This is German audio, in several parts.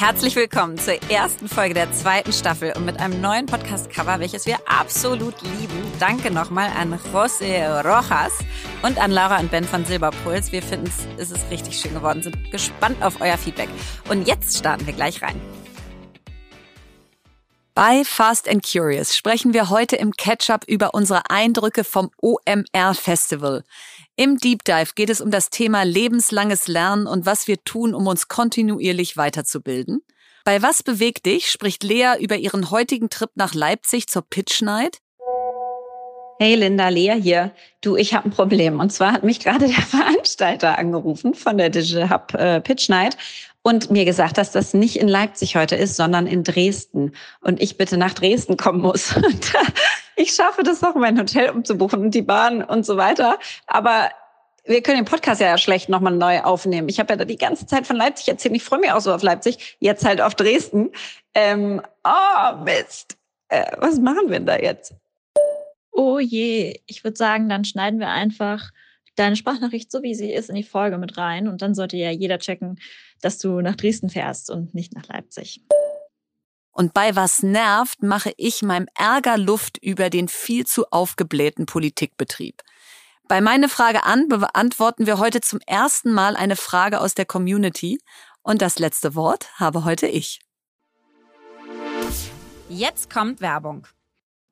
Herzlich willkommen zur ersten Folge der zweiten Staffel und mit einem neuen Podcast-Cover, welches wir absolut lieben. Danke nochmal an José Rojas und an Laura und Ben von Silberpuls. Wir finden es ist richtig schön geworden, sind gespannt auf euer Feedback. Und jetzt starten wir gleich rein. Bei Fast and Curious sprechen wir heute im Catch-up über unsere Eindrücke vom OMR Festival. Im Deep Dive geht es um das Thema lebenslanges Lernen und was wir tun, um uns kontinuierlich weiterzubilden. Bei Was bewegt dich spricht Lea über ihren heutigen Trip nach Leipzig zur Pitch Night. Hey Linda, Lea hier. Du, ich habe ein Problem. Und zwar hat mich gerade der Veranstalter angerufen von der Digital Hub äh, Pitch Night und mir gesagt, dass das nicht in Leipzig heute ist, sondern in Dresden. Und ich bitte nach Dresden kommen muss. ich schaffe das noch, mein Hotel umzubuchen und die Bahn und so weiter. Aber wir können den Podcast ja schlecht nochmal neu aufnehmen. Ich habe ja die ganze Zeit von Leipzig erzählt. Ich freue mich auch so auf Leipzig, jetzt halt auf Dresden. Ähm, oh, Mist. Äh, was machen wir denn da jetzt? Oh je, ich würde sagen, dann schneiden wir einfach deine Sprachnachricht so wie sie ist in die Folge mit rein und dann sollte ja jeder checken, dass du nach Dresden fährst und nicht nach Leipzig. Und bei was nervt, mache ich meinem Ärger Luft über den viel zu aufgeblähten Politikbetrieb. Bei meine Frage an beantworten wir heute zum ersten Mal eine Frage aus der Community und das letzte Wort habe heute ich. Jetzt kommt Werbung.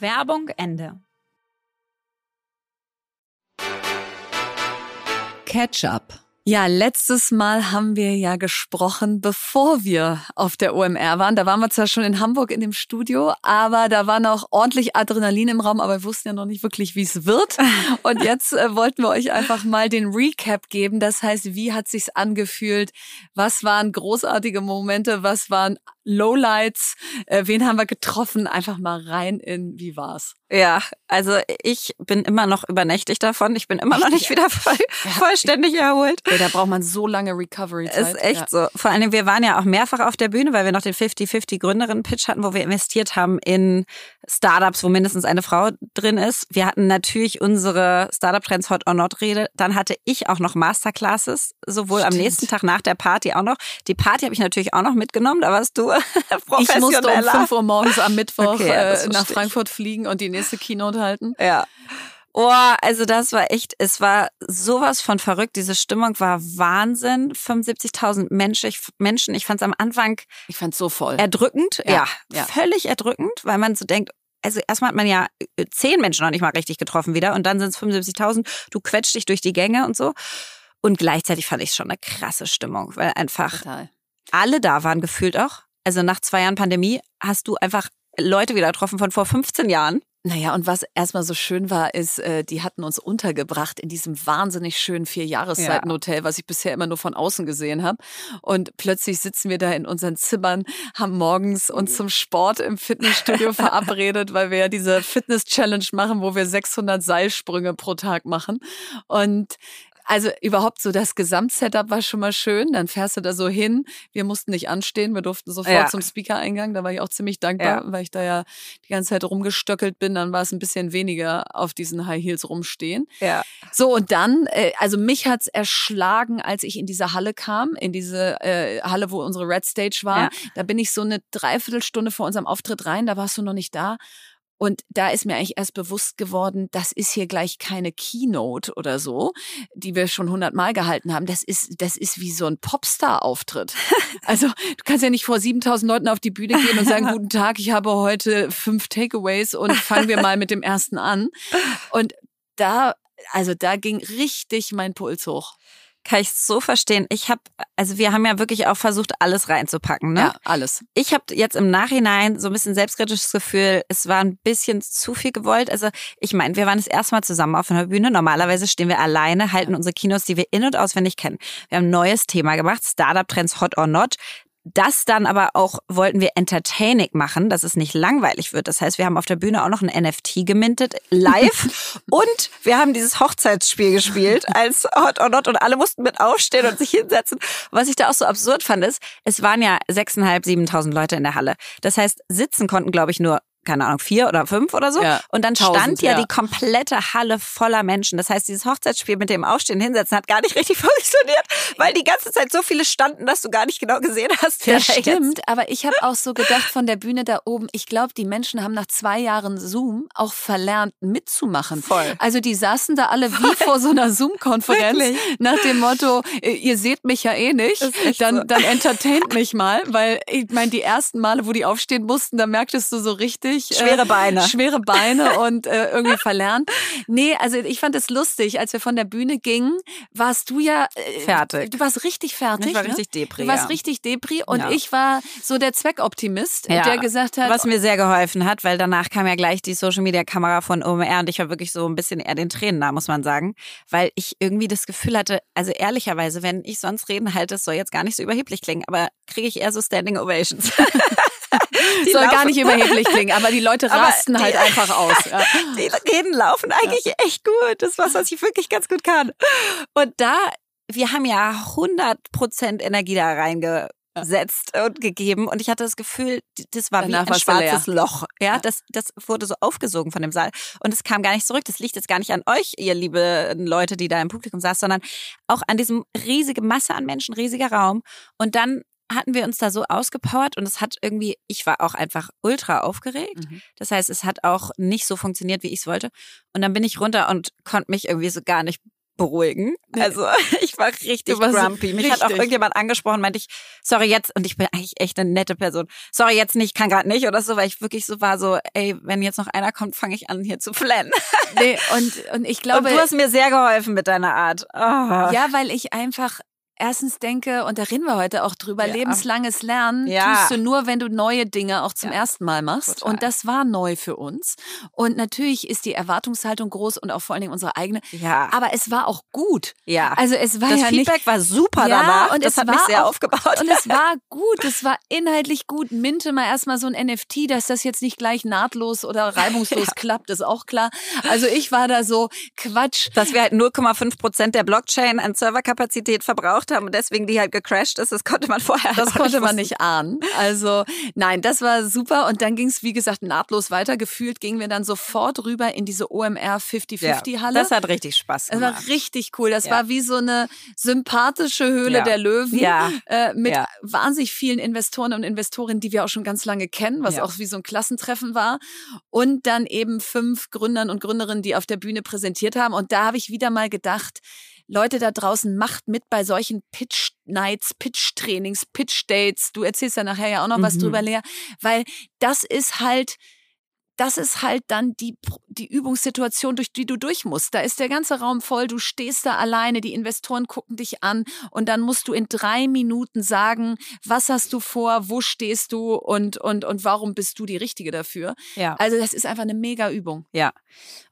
Werbung Ende. Ketchup. Ja, letztes Mal haben wir ja gesprochen, bevor wir auf der OMR waren. Da waren wir zwar schon in Hamburg in dem Studio, aber da war noch ordentlich Adrenalin im Raum, aber wir wussten ja noch nicht wirklich, wie es wird. Und jetzt äh, wollten wir euch einfach mal den Recap geben. Das heißt, wie hat sich's angefühlt? Was waren großartige Momente? Was waren Lowlights? Äh, wen haben wir getroffen? Einfach mal rein in, wie war's? Ja, also ich bin immer noch übernächtigt davon. Ich bin immer noch nicht wieder voll, vollständig erholt. Ey, da braucht man so lange Recovery-Zeit. Ist echt ja. so. Vor allem, wir waren ja auch mehrfach auf der Bühne, weil wir noch den 50-50 Gründerinnen-Pitch hatten, wo wir investiert haben in Startups, wo mindestens eine Frau drin ist. Wir hatten natürlich unsere Startup-Trends Hot or Not-Rede. Dann hatte ich auch noch Masterclasses, sowohl Stimmt. am nächsten Tag nach der Party auch noch. Die Party habe ich natürlich auch noch mitgenommen, da warst du Ich musste um 5 Uhr morgens am Mittwoch okay, äh, nach Frankfurt fliegen und die nächste Keynote halten. Ja. Oh, also das war echt, es war sowas von verrückt. Diese Stimmung war Wahnsinn. 75.000 Menschen. Ich, Menschen. Ich fand es am Anfang. Ich fand so voll. Erdrückend. Ja, ja, völlig erdrückend, weil man so denkt, also erstmal hat man ja äh, zehn Menschen noch nicht mal richtig getroffen wieder und dann sind es 75.000. Du quetscht dich durch die Gänge und so. Und gleichzeitig fand ich es schon eine krasse Stimmung, weil einfach Total. alle da waren gefühlt auch. Also nach zwei Jahren Pandemie hast du einfach Leute wieder getroffen von vor 15 Jahren. Naja, und was erstmal so schön war, ist, äh, die hatten uns untergebracht in diesem wahnsinnig schönen Vierjahreszeitenhotel, ja. was ich bisher immer nur von außen gesehen habe. Und plötzlich sitzen wir da in unseren Zimmern, haben morgens uns zum Sport im Fitnessstudio verabredet, weil wir ja diese Fitness-Challenge machen, wo wir 600 Seilsprünge pro Tag machen. Und also überhaupt so das Gesamtsetup war schon mal schön. Dann fährst du da so hin. Wir mussten nicht anstehen. Wir durften sofort ja. zum Speaker-Eingang. Da war ich auch ziemlich dankbar, ja. weil ich da ja die ganze Zeit rumgestöckelt bin. Dann war es ein bisschen weniger auf diesen High Heels rumstehen. Ja. So, und dann, äh, also mich hat's erschlagen, als ich in diese Halle kam, in diese äh, Halle, wo unsere Red Stage war. Ja. Da bin ich so eine Dreiviertelstunde vor unserem Auftritt rein. Da warst du noch nicht da. Und da ist mir eigentlich erst bewusst geworden, das ist hier gleich keine Keynote oder so, die wir schon hundertmal gehalten haben. Das ist, das ist wie so ein Popstar-Auftritt. Also du kannst ja nicht vor 7000 Leuten auf die Bühne gehen und sagen, guten Tag, ich habe heute fünf Takeaways und fangen wir mal mit dem ersten an. Und da, also da ging richtig mein Puls hoch kann ich so verstehen. Ich habe, also wir haben ja wirklich auch versucht, alles reinzupacken. Ne? Ja, alles. Ich habe jetzt im Nachhinein so ein bisschen selbstkritisches Gefühl, es war ein bisschen zu viel gewollt. Also ich meine, wir waren das erste Mal zusammen auf einer Bühne. Normalerweise stehen wir alleine, halten unsere Kinos, die wir in- und auswendig kennen. Wir haben ein neues Thema gemacht, Startup Trends Hot or Not. Das dann aber auch wollten wir entertaining machen, dass es nicht langweilig wird. Das heißt, wir haben auf der Bühne auch noch ein NFT gemintet, live. und wir haben dieses Hochzeitsspiel gespielt als Hot or Not und alle mussten mit aufstehen und sich hinsetzen. Was ich da auch so absurd fand, ist, es waren ja 6.500, 7.000 Leute in der Halle. Das heißt, sitzen konnten, glaube ich, nur keine Ahnung, vier oder fünf oder so. Ja, und dann stand tausend, ja, ja, die komplette Halle voller Menschen. Das heißt, dieses Hochzeitsspiel mit dem Aufstehen hinsetzen hat gar nicht richtig funktioniert, weil die ganze Zeit so viele standen, dass du gar nicht genau gesehen hast. Das stimmt, jetzt. aber ich habe auch so gedacht von der Bühne da oben, ich glaube, die Menschen haben nach zwei Jahren Zoom auch verlernt mitzumachen. Voll. Also die saßen da alle wie vor so einer Zoom-Konferenz nach dem Motto, ihr seht mich ja eh nicht, dann, so. dann entertaint mich mal, weil ich meine, die ersten Male, wo die aufstehen mussten, da merktest du so richtig, richtig. Schwere Beine. Äh, schwere Beine und äh, irgendwie verlernt. Nee, also ich fand es lustig, als wir von der Bühne gingen, warst du ja äh, fertig. Du warst richtig fertig. Ich war ne? richtig Depri. Du warst ja. richtig Depri und ja. ich war so der Zweckoptimist, ja. der gesagt hat. Was mir sehr geholfen hat, weil danach kam ja gleich die Social Media Kamera von OMR und ich war wirklich so ein bisschen eher den Tränen da, muss man sagen, weil ich irgendwie das Gefühl hatte, also ehrlicherweise, wenn ich sonst reden halte, es soll jetzt gar nicht so überheblich klingen, aber kriege ich eher so Standing Ovations. die soll laufen. gar nicht überheblich klingen, aber die Leute rasten die, halt einfach aus. Ja. Die Reden laufen eigentlich ja. echt gut. Das ist was, was ich wirklich ganz gut kann. Und da, wir haben ja 100% Energie da reinge gesetzt und gegeben und ich hatte das Gefühl, das war Danach wie ein du leer. schwarzes Loch. Ja, Ja. das, das wurde so aufgesogen von dem Saal und es kam gar nicht zurück. Das liegt jetzt gar nicht an euch, ihr liebe Leute, die da im Publikum saß, sondern auch an diesem riesige Masse an Menschen, riesiger Raum. Und dann hatten wir uns da so ausgepowert und es hat irgendwie, ich war auch einfach ultra aufgeregt. Mhm. Das heißt, es hat auch nicht so funktioniert, wie ich es wollte. Und dann bin ich runter und konnte mich irgendwie so gar nicht beruhigen. Also ich war richtig warst grumpy. Mich hat auch richtig. irgendjemand angesprochen, meinte ich, sorry jetzt, und ich bin eigentlich echt eine nette Person. Sorry jetzt nicht, kann gerade nicht oder so, weil ich wirklich so war, so, ey, wenn jetzt noch einer kommt, fange ich an hier zu flennen. Nee, und, und ich glaube, und du hast mir sehr geholfen mit deiner Art. Ah. Ja, weil ich einfach erstens denke, und da reden wir heute auch drüber, Ja. lebenslanges Lernen Ja. tust du nur, wenn du neue Dinge auch zum Ja. ersten Mal machst. Total. Und das war neu für uns. Und natürlich ist die Erwartungshaltung groß und auch vor allen Dingen unsere eigene. Ja. Aber es war auch gut. ja. Also es war das ja Feedback nicht. war super Ja, danach. und das es hat mich war sehr auch- aufgebaut. Und es war gut, es war inhaltlich gut. Minte mal erstmal so ein NFT, dass das jetzt nicht gleich nahtlos oder reibungslos klappt, ist auch klar. Also ich war da so, Quatsch. dass wir halt 0,5 Prozent der Blockchain an Serverkapazität verbraucht haben und deswegen die halt gecrashed ist, das konnte man vorher Das konnte man wissen. nicht ahnen. Also nein, das war super. Und dann ging es, wie gesagt, nahtlos weiter. Gefühlt gingen wir dann sofort rüber in diese OMR 50-50-Halle. Das hat richtig Spaß gemacht. war richtig cool. Das Ja. war wie so eine sympathische Höhle Ja. der Löwen Ja. äh, mit Ja. wahnsinnig vielen Investoren und Investorinnen, die wir auch schon ganz lange kennen, was Ja. auch wie so ein Klassentreffen war. Und dann eben fünf Gründern und Gründerinnen, die auf der Bühne präsentiert haben. Und da habe ich wieder mal gedacht, Leute da draußen, macht mit bei solchen Pitch Nights, Pitch Trainings, Pitch Dates. Du erzählst ja nachher ja auch noch was Mhm. drüber, Lea, weil das ist halt, das ist halt dann die, die Übungssituation, durch die du durch musst. Da ist der ganze Raum voll, du stehst da alleine, die Investoren gucken dich an und dann musst du in drei Minuten sagen, was hast du vor, wo stehst du und, und, und warum bist du die Richtige dafür. Ja. Also das ist einfach eine mega Übung. Ja.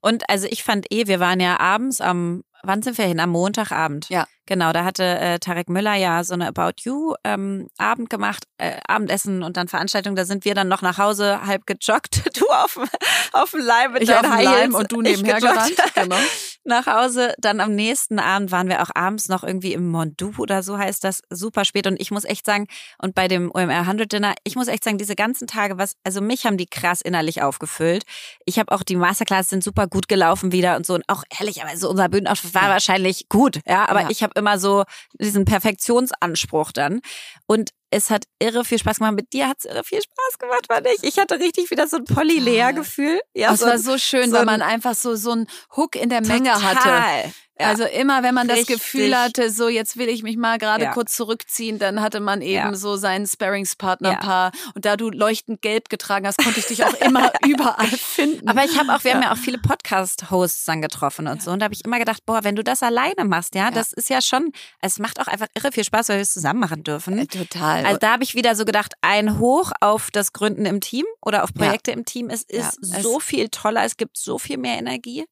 Und also ich fand eh, wir waren ja abends am, wann sind wir hin? Am Montagabend. Ja. Genau, da hatte äh, Tarek Müller ja so eine About You ähm, Abend gemacht, äh, Abendessen und dann Veranstaltung. Da sind wir dann noch nach Hause halb gejoggt. Du auf, dem- auf dem Leim mit Ich deinen auf dem High Leim Heels, und du nebenher gerannt. Genau. Nach Hause. Dann am nächsten Abend waren wir auch abends noch irgendwie im Mondu oder so heißt das, super spät. Und ich muss echt sagen, und bei dem OMR 100 Dinner, ich muss echt sagen, diese ganzen Tage, was, also mich haben die krass innerlich aufgefüllt. Ich habe auch die Masterclass sind super gut gelaufen wieder und so. Und auch ehrlich, aber so unser Bühnenauftritt war wahrscheinlich gut, ja. Aber Ja. ich habe immer so diesen Perfektionsanspruch dann. Und es hat irre viel Spaß gemacht. Mit dir hat es irre viel Spaß gemacht, fand ich. Ich hatte richtig wieder so ein Polly-Lea-Gefühl. Ja, Das so war so schön, so weil man einfach so, so einen Hook in der Menge hatte. Ja. Also immer, wenn man das Richtig. Gefühl hatte, so jetzt will ich mich mal gerade Ja. kurz zurückziehen, dann hatte man eben Ja. so seinen Sparringspartner Ja. paar und da du leuchtend gelb getragen hast, konnte ich dich auch immer überall finden. Aber ich habe auch, wir haben ja auch viele Podcast-Hosts dann getroffen und so. Und da habe ich immer gedacht, boah, wenn du das alleine machst, ja, das ist ja schon, es macht auch einfach irre viel Spaß, weil wir es zusammen machen dürfen. Äh, total. Also da habe ich wieder so gedacht, ein Hoch auf das Gründen im Team oder auf Projekte im Team. Es ist es- so viel toller, es gibt so viel mehr Energie.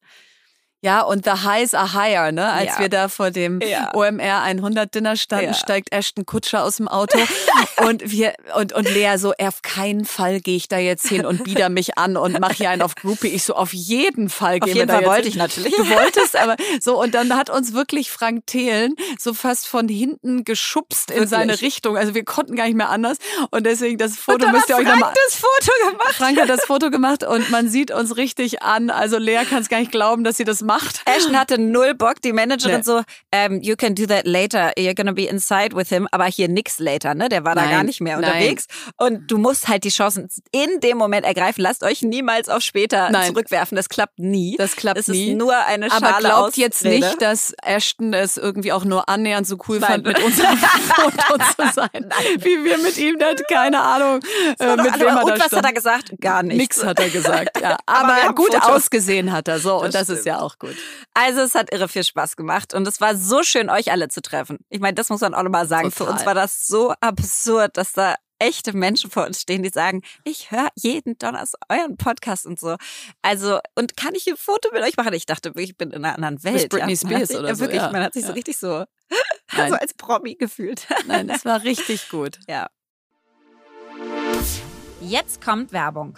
Ja, und the highs are higher, ne? Als Ja. wir da vor dem Ja. OMR 100 Dinner standen, Ja. steigt Ashton Kutscher aus dem Auto und wir und und Lea so, auf keinen Fall gehe ich da jetzt hin und bieder mich an und mache hier einen auf Groupie. Ich so, auf jeden Fall jeden wir da Fall jetzt wollte hin. ich natürlich. Du wolltest, aber so und dann hat uns wirklich Frank Thelen so fast von hinten geschubst in Wirklich? seine Richtung. Also wir konnten gar nicht mehr anders und deswegen das Foto müsst ihr euch Frank nochmal das Foto gemacht. Frank hat das Foto gemacht und man sieht uns richtig an. Also Lea kann es gar nicht glauben, dass sie das macht. Ashton hatte null Bock, die Managerin Nee. so, ähm, you can do that later, you're gonna be inside with him, aber hier nix later, ne? Der war da Nein, gar nicht mehr nein. unterwegs. Und du musst halt die Chancen in dem Moment ergreifen. Lasst euch niemals auf später Nein. zurückwerfen. Das klappt nie. Das klappt es nie. ist nur eine Schale Aber glaubt jetzt Ausrede. nicht, dass Ashton es irgendwie auch nur annähernd so cool Nein. fand, mit unserem Foto zu sein, wie wir mit ihm. Hat keine Ahnung, äh, Und mit wem er und da was stand. hat er gesagt? Gar nichts. Nix hat er gesagt. Ja. Aber Aber gut Fotos. ausgesehen hat er so und Das das ist ja auch gut. Also es hat irre viel Spaß gemacht und es war so schön, euch alle zu treffen. Ich meine, das muss man auch nochmal sagen. Für Total. uns war das so absurd, dass da echte Menschen vor uns stehen, die sagen, ich höre jeden Donnerstag euren Podcast und so. Also, und kann ich ein Foto mit euch machen? Ich dachte wirklich, ich bin in einer anderen Welt. Britney ja. Spears sich, oder so, Wirklich, ja. man hat sich so Ja. richtig so, so als Promi gefühlt. Nein, das war richtig gut. Ja. Jetzt kommt Werbung.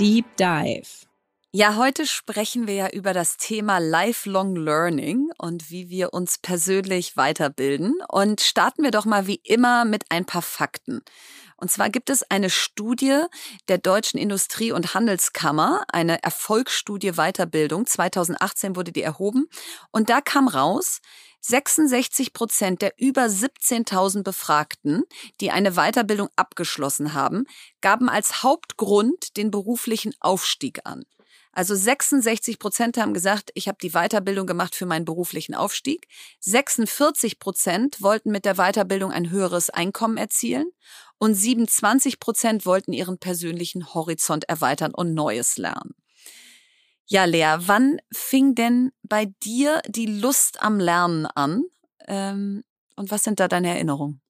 Deep Dive. Ja, heute sprechen wir ja über das Thema Lifelong Learning und wie wir uns persönlich weiterbilden. Und starten wir doch mal wie immer mit ein paar Fakten. Und zwar gibt es eine Studie der Deutschen Industrie- und Handelskammer, eine Erfolgsstudie Weiterbildung. 2018 wurde die erhoben. Und da kam raus, 66 Prozent der über 17.000 Befragten, die eine Weiterbildung abgeschlossen haben, gaben als Hauptgrund den beruflichen Aufstieg an. Also 66 Prozent haben gesagt, ich habe die Weiterbildung gemacht für meinen beruflichen Aufstieg. 46 Prozent wollten mit der Weiterbildung ein höheres Einkommen erzielen und 27 Prozent wollten ihren persönlichen Horizont erweitern und Neues lernen. Ja, Lea, wann fing denn bei dir die Lust am Lernen an? Ähm, und was sind da deine Erinnerungen?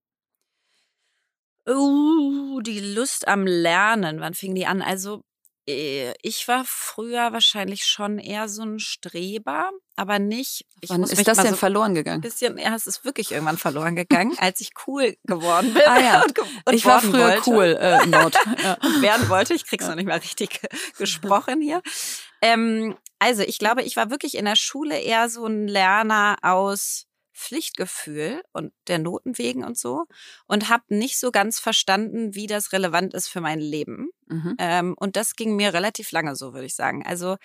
Uh, die Lust am Lernen, wann fing die an? Also äh, ich war früher wahrscheinlich schon eher so ein Streber, aber nicht. Wann ist das denn so verloren gegangen? Bisschen, ja, es ist wirklich irgendwann verloren gegangen, als ich cool geworden bin. Ah ja, und, und ich war früher wollte. cool äh, Nord. Ja. werden wollte. Ich krieg's noch nicht mal richtig gesprochen hier. Ähm, also ich glaube, ich war wirklich in der Schule eher so ein Lerner aus Pflichtgefühl und der Noten wegen und so und habe nicht so ganz verstanden, wie das relevant ist für mein Leben. Mhm. Ähm, und das ging mir relativ lange so, würde ich sagen. Also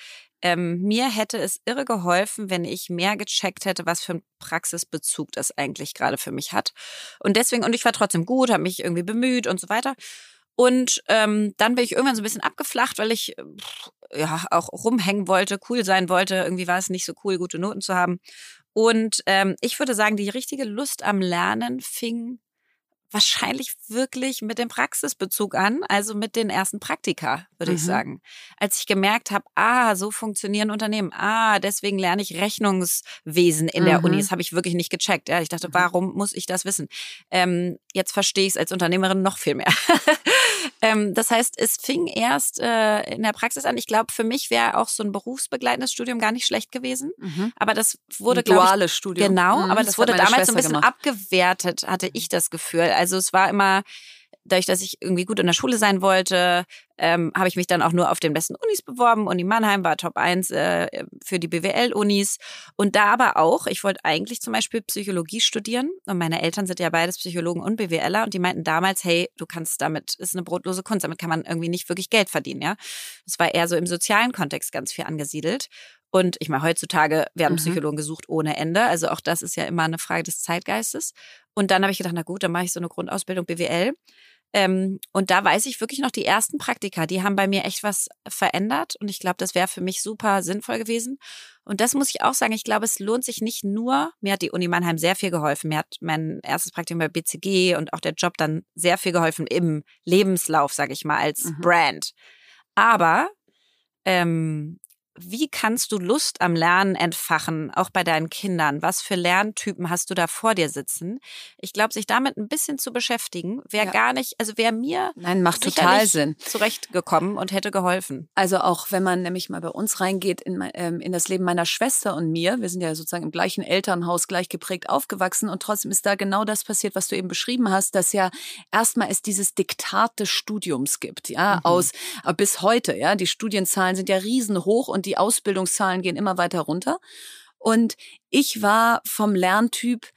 ähm, mir hätte es irre geholfen, wenn ich mehr gecheckt hätte, was für einen Praxisbezug das eigentlich gerade für mich hat. Und deswegen, und ich war trotzdem gut, habe mich irgendwie bemüht und so weiter. Und ähm, dann bin ich irgendwann so ein bisschen abgeflacht, weil ich ja auch rumhängen wollte, cool sein wollte. Irgendwie war es nicht so cool, gute Noten zu haben. Und ähm, ich würde sagen, die richtige Lust am Lernen fing wahrscheinlich wirklich mit dem Praxisbezug an, also mit den ersten Praktika, würde mhm. ich sagen. Als ich gemerkt habe, ah, so funktionieren Unternehmen, ah, deswegen lerne ich Rechnungswesen in mhm. der Uni, mhm. das habe ich wirklich nicht gecheckt. Ja, ich dachte, mhm. warum muss ich das wissen? Ähm, jetzt verstehe ich es als Unternehmerin noch viel mehr. ähm, das heißt, es fing erst äh, in der Praxis an. Ich glaube, für mich wäre auch so ein berufsbegleitendes Studium gar nicht schlecht gewesen. Mhm. Aber das wurde, glaube ich, duales Studium. Genau, aber das, das wurde damals Schwester so ein bisschen gemacht. abgewertet, hatte ich das Gefühl. Also es war immer dadurch, dass ich irgendwie gut in der Schule sein wollte, ähm, habe ich mich dann auch nur auf den besten Unis beworben. Uni Mannheim war Top 1 äh, für die BWL-Unis. Und da aber auch, ich wollte eigentlich zum Beispiel Psychologie studieren. Und meine Eltern sind ja beides Psychologen und BWLer. Und die meinten damals, hey, du kannst damit, ist eine brotlose Kunst, damit kann man irgendwie nicht wirklich Geld verdienen, ja. Das war eher so im sozialen Kontext ganz viel angesiedelt. Und ich meine, heutzutage werden mhm. Psychologen gesucht ohne Ende. Also auch das ist ja immer eine Frage des Zeitgeistes. Und dann habe ich gedacht, na gut, dann mache ich so eine Grundausbildung BWL. Ähm, und da weiß ich wirklich noch die ersten Praktika, die haben bei mir echt was verändert. Und ich glaube, das wäre für mich super sinnvoll gewesen. Und das muss ich auch sagen, ich glaube, es lohnt sich nicht nur, mir hat die Uni Mannheim sehr viel geholfen. Mir hat mein erstes Praktikum bei BCG und auch der Job dann sehr viel geholfen im Lebenslauf, sage ich mal, als mhm. Brand. Aber ähm, wie kannst du Lust am Lernen entfachen, auch bei deinen Kindern? Was für Lerntypen hast du da vor dir sitzen? Ich glaube, sich damit ein bisschen zu beschäftigen, wäre ja. gar nicht, also wäre mir Nein, macht total Sinn. zurechtgekommen und hätte geholfen. Also auch wenn man nämlich mal bei uns reingeht in, ähm, in das Leben meiner Schwester und mir, wir sind ja sozusagen im gleichen Elternhaus gleich geprägt aufgewachsen und trotzdem ist da genau das passiert, was du eben beschrieben hast, dass ja erstmal es dieses Diktat des Studiums gibt, ja, mhm. aus äh, bis heute, ja, die Studienzahlen sind ja riesenhoch und die Ausbildungszahlen gehen immer weiter runter. Und ich war vom Lerntyp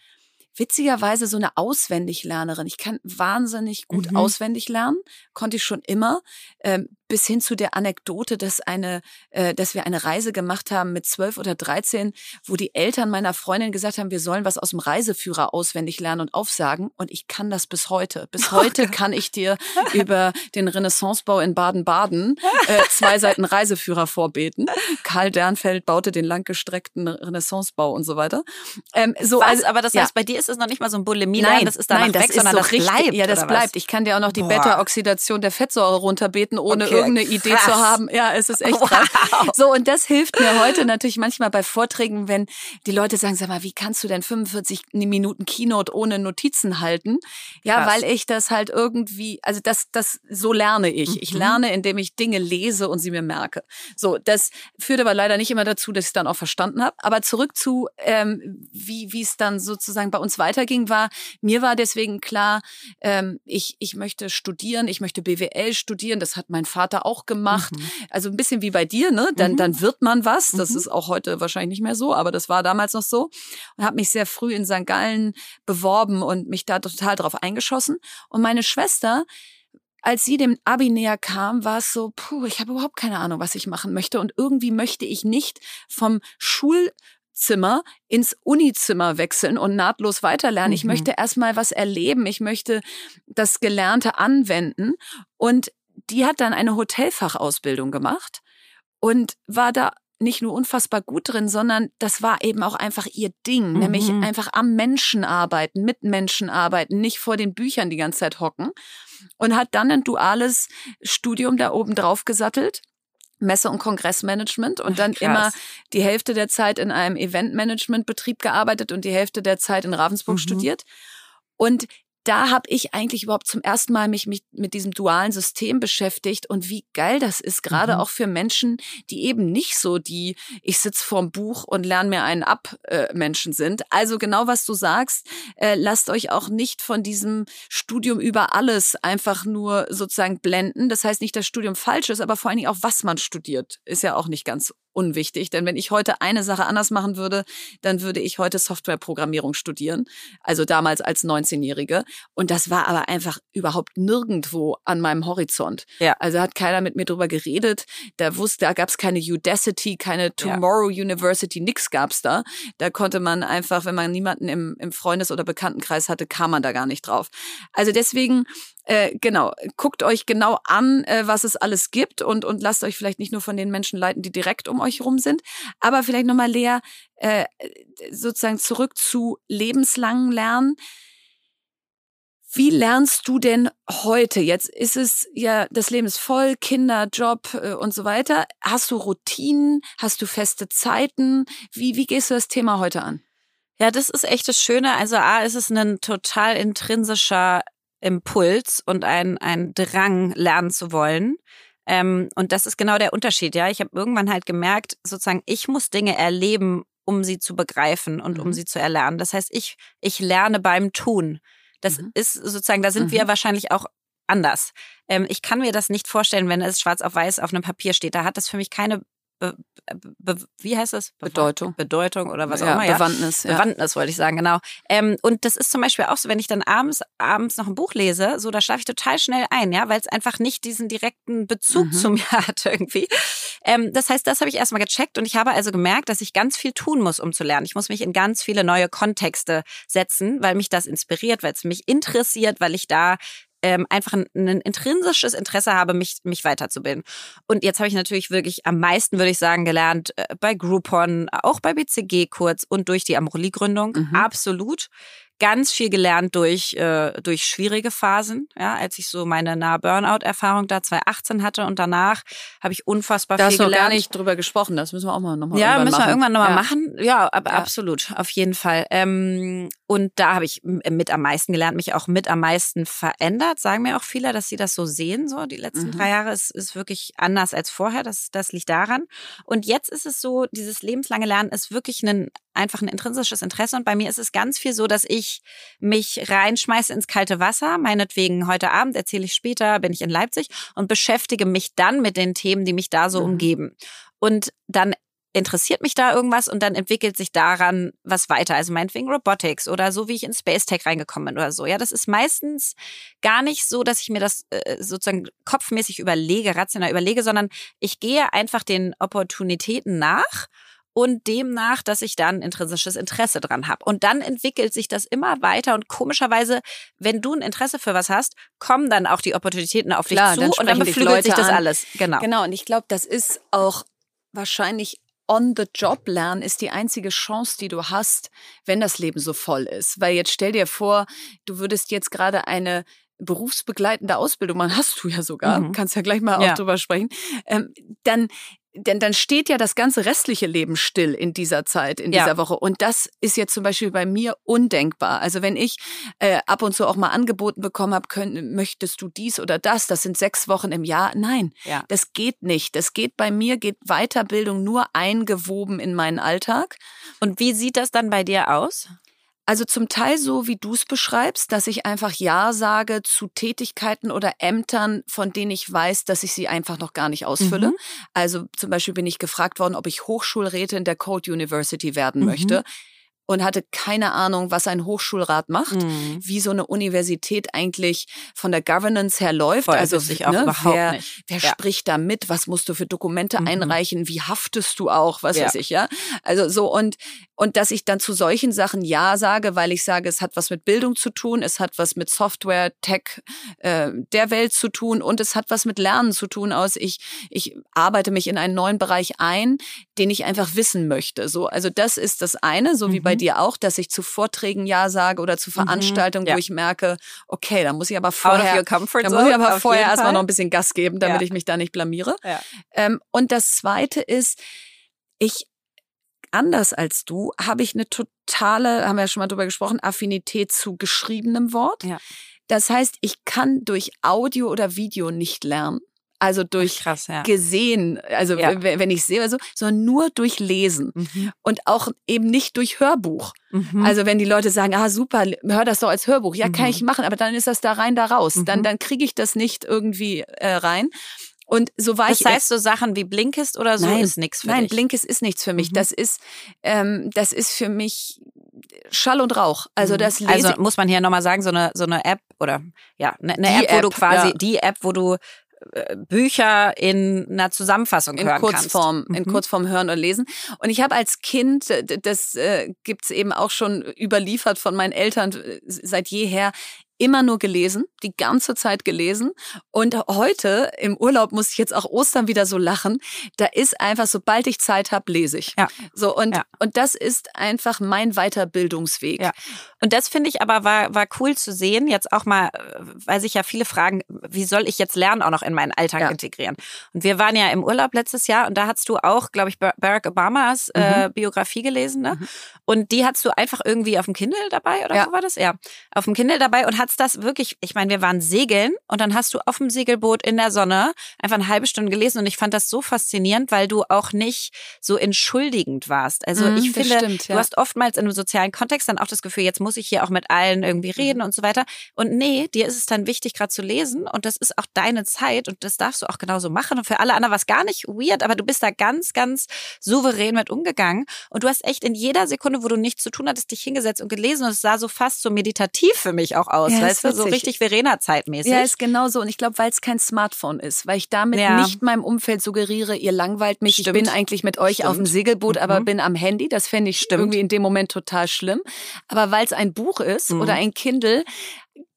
witzigerweise so eine Auswendiglernerin. Ich kann wahnsinnig gut mhm. auswendig lernen, konnte ich schon immer. Ähm, bis hin zu der Anekdote, dass eine, äh, dass wir eine Reise gemacht haben mit zwölf oder dreizehn, wo die Eltern meiner Freundin gesagt haben, wir sollen was aus dem Reiseführer auswendig lernen und aufsagen. Und ich kann das bis heute. Bis heute oh kann ich dir über den Renaissancebau in Baden-Baden äh, zwei Seiten Reiseführer vorbeten. Karl Dernfeld baute den langgestreckten Renaissancebau und so weiter. Ähm, so, was? Also, aber das heißt, ja. bei dir ist es noch nicht mal so ein Bulimie, nein, das ist da nein, das weg, sondern so das richtig, bleibt. Ja, das bleibt. Ich kann dir auch noch die Beta-Oxidation der Fettsäure runterbeten, ohne okay irgendeine krass. Idee zu haben. Ja, es ist echt wow. krass. So, und das hilft mir heute natürlich manchmal bei Vorträgen, wenn die Leute sagen, sag mal, wie kannst du denn 45 Minuten Keynote ohne Notizen halten? Ja, krass. weil ich das halt irgendwie, also das, das, so lerne ich. Mhm. Ich lerne, indem ich Dinge lese und sie mir merke. So, das führt aber leider nicht immer dazu, dass ich es dann auch verstanden habe. Aber zurück zu, ähm, wie, wie es dann sozusagen bei uns weiterging, war, mir war deswegen klar, ähm, ich, ich möchte studieren, ich möchte BWL studieren. Das hat mein Vater Vater auch gemacht. Mhm. Also ein bisschen wie bei dir, ne? Dann, mhm. dann wird man was. Das mhm. ist auch heute wahrscheinlich nicht mehr so, aber das war damals noch so. Und habe mich sehr früh in St. Gallen beworben und mich da total drauf eingeschossen. Und meine Schwester, als sie dem Abi näher kam, war es so, puh, ich habe überhaupt keine Ahnung, was ich machen möchte. Und irgendwie möchte ich nicht vom Schul Zimmer ins Unizimmer wechseln und nahtlos weiterlernen. Mhm. Ich möchte erstmal was erleben. Ich möchte das Gelernte anwenden. Und die hat dann eine Hotelfachausbildung gemacht und war da nicht nur unfassbar gut drin, sondern das war eben auch einfach ihr Ding, mhm. nämlich einfach am Menschen arbeiten, mit Menschen arbeiten, nicht vor den Büchern die ganze Zeit hocken und hat dann ein duales Studium da oben drauf gesattelt. Messe- und Kongressmanagement und dann Krass. immer die Hälfte der Zeit in einem Eventmanagementbetrieb gearbeitet und die Hälfte der Zeit in Ravensburg mhm. studiert. Und da habe ich eigentlich überhaupt zum ersten Mal mich, mich mit diesem dualen System beschäftigt und wie geil das ist, gerade mhm. auch für Menschen, die eben nicht so die ich sitz vorm Buch und lerne mir einen ab äh, Menschen sind. Also genau was du sagst, äh, lasst euch auch nicht von diesem Studium über alles einfach nur sozusagen blenden. Das heißt nicht, dass Studium falsch ist, aber vor allen Dingen auch was man studiert, ist ja auch nicht ganz unwichtig. Denn wenn ich heute eine Sache anders machen würde, dann würde ich heute Softwareprogrammierung studieren. Also damals als 19-Jährige. Und das war aber einfach überhaupt nirgendwo an meinem Horizont. Ja. Also hat keiner mit mir drüber geredet. Da wusste, da gab es keine Udacity, keine Tomorrow ja. University, nix gab's da. Da konnte man einfach, wenn man niemanden im, im Freundes- oder Bekanntenkreis hatte, kam man da gar nicht drauf. Also deswegen äh, genau, guckt euch genau an, äh, was es alles gibt und, und lasst euch vielleicht nicht nur von den Menschen leiten, die direkt um euch rum sind, aber vielleicht nochmal, Lea, äh, sozusagen zurück zu lebenslangen Lernen. Wie lernst du denn heute? Jetzt ist es ja, das Leben ist voll, Kinder, Job äh, und so weiter. Hast du Routinen? Hast du feste Zeiten? Wie, wie gehst du das Thema heute an? Ja, das ist echt das Schöne. Also A, ist es ein total intrinsischer Impuls und ein, ein Drang, lernen zu wollen. Ähm, und das ist genau der Unterschied, ja. Ich habe irgendwann halt gemerkt, sozusagen, ich muss Dinge erleben, um sie zu begreifen und mhm. um sie zu erlernen. Das heißt, ich, ich lerne beim Tun. Das mhm. ist sozusagen, da sind mhm. wir wahrscheinlich auch anders. Ähm, ich kann mir das nicht vorstellen, wenn es schwarz auf weiß auf einem Papier steht. Da hat das für mich keine Be, be, wie heißt das? Bedeutung. Bedeutung oder was auch ja, immer. Ja. Bewandtnis. Ja. Bewandtnis wollte ich sagen, genau. Ähm, und das ist zum Beispiel auch so, wenn ich dann abends, abends noch ein Buch lese, so da schlafe ich total schnell ein, ja, weil es einfach nicht diesen direkten Bezug Mhm. zu mir hat irgendwie. Ähm, das heißt, das habe ich erstmal gecheckt und ich habe also gemerkt, dass ich ganz viel tun muss, um zu lernen. Ich muss mich in ganz viele neue Kontexte setzen, weil mich das inspiriert, weil es mich interessiert, weil ich da ähm, einfach ein, ein intrinsisches Interesse habe, mich, mich weiterzubilden. Und jetzt habe ich natürlich wirklich am meisten, würde ich sagen, gelernt äh, bei Groupon, auch bei BCG kurz und durch die Amorelie-Gründung. Mhm. Absolut. Ganz viel gelernt durch, äh, durch schwierige Phasen, ja, als ich so meine nahe Burnout-Erfahrung da 2018 hatte und danach habe ich unfassbar Da viel hast du noch gelernt. gar nicht drüber gesprochen. Das müssen wir auch mal nochmal Ja, müssen wir irgendwann nochmal ja. machen. Ja, aber Ja. absolut, auf jeden Fall. Ähm, und da habe ich mit am meisten gelernt, mich auch mit am meisten verändert. Sagen mir auch viele, dass sie das so sehen. So die letzten Mhm. drei Jahre ist, ist wirklich anders als vorher. Das, das liegt daran. Und jetzt ist es so, dieses lebenslange Lernen ist wirklich ein einfach ein intrinsisches Interesse. Und bei mir ist es ganz viel so, dass ich mich reinschmeiße ins kalte Wasser. Meinetwegen heute Abend erzähle ich später, bin ich in Leipzig und beschäftige mich dann mit den Themen, die mich da so Mhm. umgeben. Und dann interessiert mich da irgendwas und dann entwickelt sich daran was weiter. Also meinetwegen Robotics oder so, wie ich in Space Tech reingekommen bin oder so. Ja, das ist meistens gar nicht so, dass ich mir das äh, sozusagen kopfmäßig überlege, rational überlege, sondern ich gehe einfach den Opportunitäten nach und demnach, dass ich dann intrinsisches Interesse dran habe. Und dann entwickelt sich das immer weiter und komischerweise, wenn du ein Interesse für was hast, kommen dann auch die Opportunitäten auf Klar, dich dann zu und dann sprechen dich beflügelt sich das an. alles. Genau. Genau, und ich glaube, das ist auch wahrscheinlich on the job lernen ist die einzige Chance, die du hast, wenn das Leben so voll ist. Weil jetzt stell dir vor, du würdest jetzt gerade eine berufsbegleitende Ausbildung machen, hast du ja sogar, Mhm. kannst ja gleich mal Ja. auch drüber sprechen, ähm, dann denn dann steht ja das ganze restliche Leben still in dieser Zeit, in Ja. dieser Woche. Und das ist jetzt zum Beispiel bei mir undenkbar. Also wenn ich äh, ab und zu auch mal angeboten bekommen habe, können, möchtest du dies oder das, das sind sechs Wochen im Jahr. Nein, Ja. das geht nicht. Das geht bei mir, geht Weiterbildung nur eingewoben in meinen Alltag. Und wie sieht das dann bei dir aus? Also zum Teil so, wie du es beschreibst, dass ich einfach Ja sage zu Tätigkeiten oder Ämtern, von denen ich weiß, dass ich sie einfach noch gar nicht ausfülle. Mhm. Also zum Beispiel bin ich gefragt worden, ob ich Hochschulrätin der Code University werden Mhm. möchte und hatte keine Ahnung, was ein Hochschulrat macht. Mhm. Wie so eine Universität eigentlich von der Governance her läuft. Voll, also ich auch ne, überhaupt wer, nicht. wer Ja. spricht da mit? Was musst du für Dokumente Mhm. einreichen? Wie haftest du auch? Was Ja. weiß ich, ja? Also so und und dass ich dann zu solchen Sachen ja sage, weil ich sage, es hat was mit Bildung zu tun, es hat was mit Software, Tech äh, der Welt zu tun und es hat was mit Lernen zu tun aus. Ich ich arbeite mich in einen neuen Bereich ein, den ich einfach wissen möchte. So, also das ist das eine, so wie bei Mhm. Dir auch, dass ich zu Vorträgen ja sage oder zu Veranstaltungen, Ja. wo ich merke, okay, da muss ich aber vorher da muss ich aber vorher erstmal noch ein bisschen Gas geben, damit Ja. ich mich da nicht blamiere. Ja. Ähm, und das Zweite ist, ich, anders als du, habe ich eine totale, haben wir ja schon mal drüber gesprochen, Affinität zu geschriebenem Wort. Ja. Das heißt, ich kann durch Audio oder Video nicht lernen. Also durch Krass, ja. gesehen, also Ja. wenn ich sehe oder so, sondern nur durch Lesen Mhm. und auch eben nicht durch Hörbuch. Mhm. Also wenn die Leute sagen, ah super, hör das doch als Hörbuch, ja kann Mhm. ich machen, aber dann ist das da rein, da raus, dann Mhm. dann kriege ich das nicht irgendwie äh, rein. Und so war das ich. heißt, so Sachen wie Blinkist oder so Nein, ist nichts für Nein, dich. Blinkist ist nichts für mich. Mhm. Das ist, ähm, das ist für mich Schall und Rauch. Also Mhm. das lese Also muss man hier nochmal sagen, so eine, so eine App oder ja, eine, eine Die App, wo du App, quasi, ja. die App, wo du Bücher in einer Zusammenfassung in hören Kurzform, kannst. in Mhm. Kurzform hören und lesen. Und ich habe als Kind, äh, das äh, gibt's eben auch schon überliefert von meinen Eltern äh, seit jeher, immer nur gelesen, die ganze Zeit gelesen. Und heute im Urlaub muss ich jetzt auch Ostern wieder so lachen. Da ist einfach, sobald ich Zeit habe, lese ich. Ja. So und Ja. und das ist einfach mein Weiterbildungsweg. Ja. Und das finde ich aber war, war cool zu sehen, jetzt auch mal, äh, weil sich ja viele fragen, wie soll ich jetzt Lernen auch noch in meinen Alltag Ja. integrieren? Und wir waren ja im Urlaub letztes Jahr und da hast du auch, glaube ich, Bar- Barack Obamas äh, Biografie gelesen, ne? Mhm. Und die hattest du einfach irgendwie auf dem Kindle dabei oder Ja. wo war das? Ja, auf dem Kindle dabei und hattest hast das wirklich, ich meine, wir waren segeln und dann hast du auf dem Segelboot in der Sonne einfach eine halbe Stunde gelesen und ich fand das so faszinierend, weil du auch nicht so entschuldigend warst. Also Mhm, ich finde, stimmt, ja. du hast oftmals in einem sozialen Kontext dann auch das Gefühl, jetzt muss ich hier auch mit allen irgendwie Mhm. reden und so weiter. Und nee, dir ist es dann wichtig, gerade zu lesen und das ist auch deine Zeit und das darfst du auch genauso machen. Und für alle anderen war es gar nicht weird, aber du bist da ganz, ganz souverän mit umgegangen und du hast echt in jeder Sekunde, wo du nichts zu tun hattest, dich hingesetzt und gelesen und es sah so fast so meditativ für mich auch aus, Ja, weißt ist du, so richtig Verena-Zeitmäßig. Ja, ist genau so. Und ich glaube, weil es kein Smartphone ist, weil ich damit Ja. nicht meinem Umfeld suggeriere, ihr langweilt mich. Stimmt. Ich bin eigentlich mit euch auf dem Stimmt. Segelboot, aber Mhm. bin am Handy. Das fände ich Stimmt. irgendwie in dem Moment total schlimm. Aber weil es ein Buch ist Mhm. oder ein Kindle,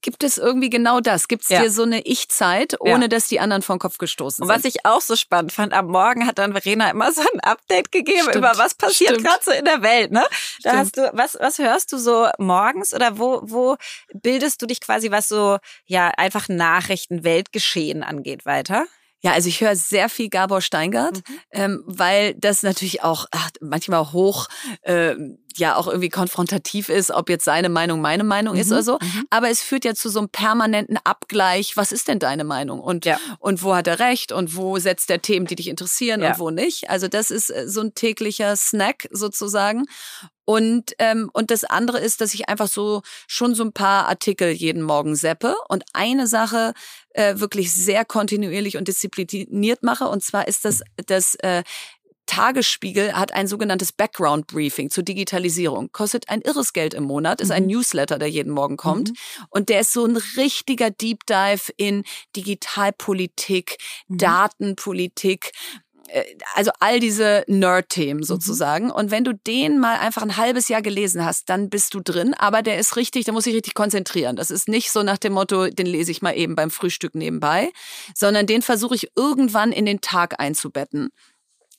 gibt es irgendwie genau das. Gibt es Ja. dir so eine Ich-Zeit, ohne dass die anderen vom Kopf gestoßen Und sind. was ich auch so spannend fand, am Morgen hat dann Verena immer so ein Update gegeben Stimmt, über was passiert gerade so in der Welt, ne? Da Stimmt. hast du, was, was hörst du so morgens oder wo, wo bildest du dich quasi, was so, ja, einfach Nachrichten, Weltgeschehen angeht, weiter? Ja, also ich höre sehr viel Gabor Steingart, Mhm. ähm, weil das natürlich auch ach, manchmal hoch, äh, ja auch irgendwie konfrontativ ist, ob jetzt seine Meinung meine Meinung ist Mhm, oder so. mhm. Aber es führt ja zu so einem permanenten Abgleich. Was ist denn deine Meinung? Und, Ja. und wo hat er recht? Und wo setzt er Themen, die dich interessieren Ja. und wo nicht? Also das ist äh, so ein täglicher Snack sozusagen. Und, ähm, und das andere ist, dass ich einfach so schon so ein paar Artikel jeden Morgen seppe und eine Sache äh, wirklich sehr kontinuierlich und diszipliniert mache. Und zwar ist das das äh, Tagesspiegel hat ein sogenanntes Background Briefing zur Digitalisierung. Kostet ein irres Geld im Monat, ist ein Newsletter, der jeden Morgen kommt. Und der ist so ein richtiger Deep Dive in Digitalpolitik, Datenpolitik, äh, also all diese Nerd-Themen sozusagen. Und wenn du den mal einfach ein halbes Jahr gelesen hast, dann bist du drin. Aber der ist richtig, da muss ich richtig konzentrieren. Das ist nicht so nach dem Motto, den lese ich mal eben beim Frühstück nebenbei, sondern den versuche ich irgendwann in den Tag einzubetten.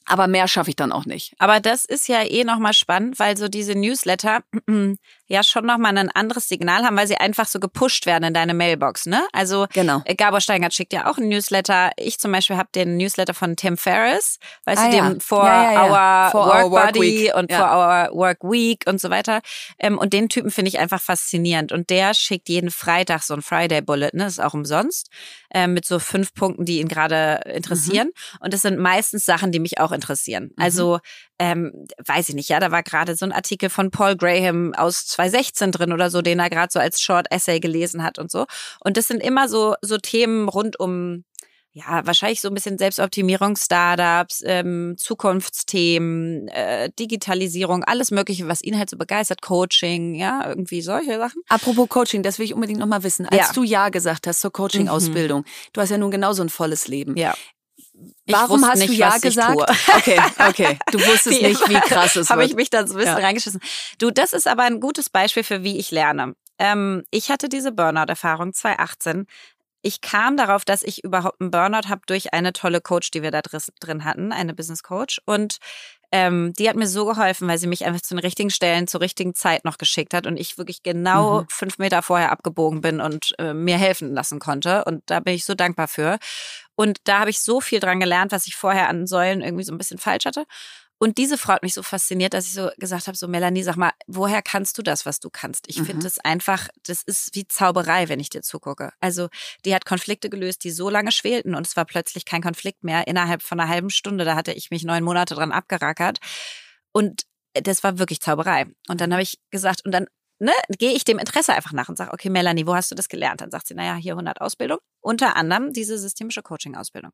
Aber mehr schaffe ich dann auch nicht. Aber das ist ja eh nochmal spannend, weil so diese Newsletter ja schon nochmal ein anderes Signal haben, weil sie einfach so gepusht werden in deine Mailbox, ne? Also Genau. äh, Gabor Steingart schickt ja auch einen Newsletter. Ich zum Beispiel habe den Newsletter von Tim Ferriss, weißt Ah, du, ja. dem For Ja, ja. Our For Work Our Work Buddy Week. und. For Our Work Week und so weiter. Ähm, und den Typen finde ich einfach faszinierend. Und der schickt jeden Freitag so ein Friday Bullet, ne? Das ist auch umsonst, ähm, mit so fünf Punkten, die ihn gerade interessieren. Und das sind meistens Sachen, die mich auch interessieren. Also, ähm, weiß ich nicht, ja, da war gerade so ein Artikel von Paul Graham aus 2016 drin oder so, den er gerade so als Short Essay gelesen hat und so. Und das sind immer so, so Themen rund um ja, wahrscheinlich so ein bisschen Selbstoptimierung, Startups, ähm, Zukunftsthemen, äh, Digitalisierung, alles Mögliche, was ihn halt so begeistert, Coaching, ja, irgendwie solche Sachen. Apropos Coaching, das will ich unbedingt nochmal wissen. Als Ja. Mhm. du Ja gesagt hast zur Coaching-Ausbildung, du hast ja nun genauso ein volles Leben. Ja. Warum hast nicht, du Ja gesagt? Okay, okay. Du wusstest Wie nicht, wie krass es Habe wird. ich mich dann so ein bisschen Ja. reingeschissen. Du, das ist aber ein gutes Beispiel für wie ich lerne. Ähm, ich hatte diese Burnout-Erfahrung 2018. Ich kam darauf, dass ich überhaupt einen Burnout habe durch eine tolle Coach, die wir da drin hatten, eine Business Coach. Und ähm, die hat mir so geholfen, weil sie mich einfach zu den richtigen Stellen zur richtigen Zeit noch geschickt hat und ich wirklich genau Mhm. fünf Meter vorher abgebogen bin und äh, mir helfen lassen konnte. Und da bin ich so dankbar für. Und da habe ich so viel dran gelernt, was ich vorher an Säulen irgendwie so ein bisschen falsch hatte. Und diese Frau hat mich so fasziniert, dass ich so gesagt habe, so Melanie, sag mal, woher kannst du das, was du kannst? Ich Mhm. finde es einfach, das ist wie Zauberei, wenn ich dir zugucke. Also die hat Konflikte gelöst, die so lange schwelten und es war plötzlich kein Konflikt mehr. Innerhalb von einer halben Stunde, da hatte ich mich neun Monate dran abgerackert. Und das war wirklich Zauberei. Und dann habe ich gesagt, und dann ne, gehe ich dem Interesse einfach nach und sage, okay, Melanie, wo hast du das gelernt? Dann sagt sie, naja, hier 100 Ausbildung. Unter anderem diese systemische Coaching-Ausbildung.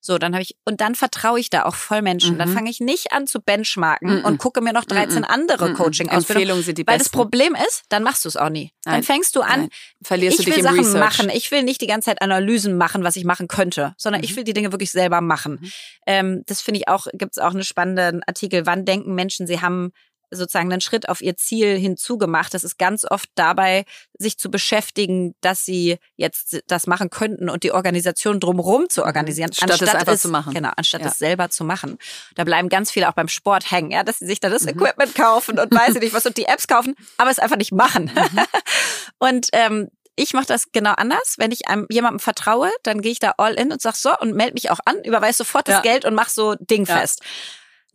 So, dann habe ich, und dann vertraue ich da auch voll Menschen. Dann Mhm. fange ich nicht an zu benchmarken Mhm. und gucke mir noch 13 andere Mhm. Coaching-Ausbildungen. Sind die Weil besten. das Problem ist, dann machst du es auch nie. Dann Nein. fängst du an, Nein. Verlierst ich du dich will Sachen Research. machen. Ich will nicht die ganze Zeit Analysen machen, was ich machen könnte, sondern ich will die Dinge wirklich selber machen. Mhm. Ähm, das finde ich auch, gibt es auch einen spannenden Artikel. Wann denken Menschen, sie haben sozusagen einen Schritt auf ihr Ziel hinzugemacht. Das ist ganz oft dabei, sich zu beschäftigen, dass sie jetzt das machen könnten und die Organisation drumherum zu organisieren, Mhm. Statt es einfach zu machen. Genau, anstatt Ja. es selber zu machen. Da bleiben ganz viele auch beim Sport hängen, ja, dass sie sich dann das Mhm. Equipment kaufen und weiß ich nicht was und die Apps kaufen, aber es einfach nicht machen. Mhm. und ähm, ich mache das genau anders. Wenn ich einem jemandem vertraue, dann gehe ich da all in und sag so und melde mich auch an, überweise sofort das Ja. Geld und mach so dingfest.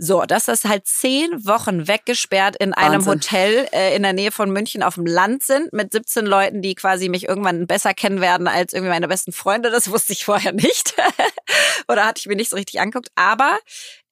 So, dass das halt zehn Wochen weggesperrt in einem Wahnsinn. Hotel äh, in der Nähe von München auf dem Land sind mit 17 Leuten, die quasi mich irgendwann besser kennen werden als irgendwie meine besten Freunde. Das wusste ich vorher nicht. Oder hatte ich mir nicht so richtig anguckt. Aber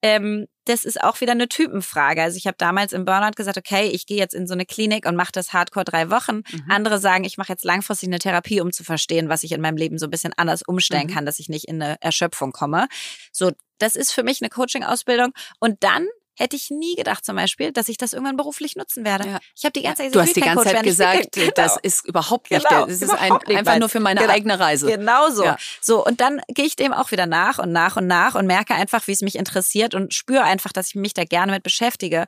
ähm, das ist auch wieder eine Typenfrage. Also ich habe damals im Burnout gesagt, okay, ich gehe jetzt in so eine Klinik und mache das Hardcore drei Wochen. Mhm. Andere sagen, ich mache jetzt langfristig eine Therapie, um zu verstehen, was ich in meinem Leben so ein bisschen anders umstellen Mhm. kann, dass ich nicht in eine Erschöpfung komme. So, das ist für mich eine Coaching-Ausbildung. Und dann hätte ich nie gedacht zum Beispiel, dass ich das irgendwann beruflich nutzen werde. Ja. Ich habe die ganze Zeit Du gesagt, hast die ganze Zeit gesagt, kein- das ist überhaupt nicht, Genau, der, das ist ein, nicht einfach nur für meine Genau. eigene Reise. Genau so. Ja. So, und dann gehe ich dem auch wieder nach und nach und nach und merke einfach, wie es mich interessiert und spüre einfach, dass ich mich da gerne mit beschäftige.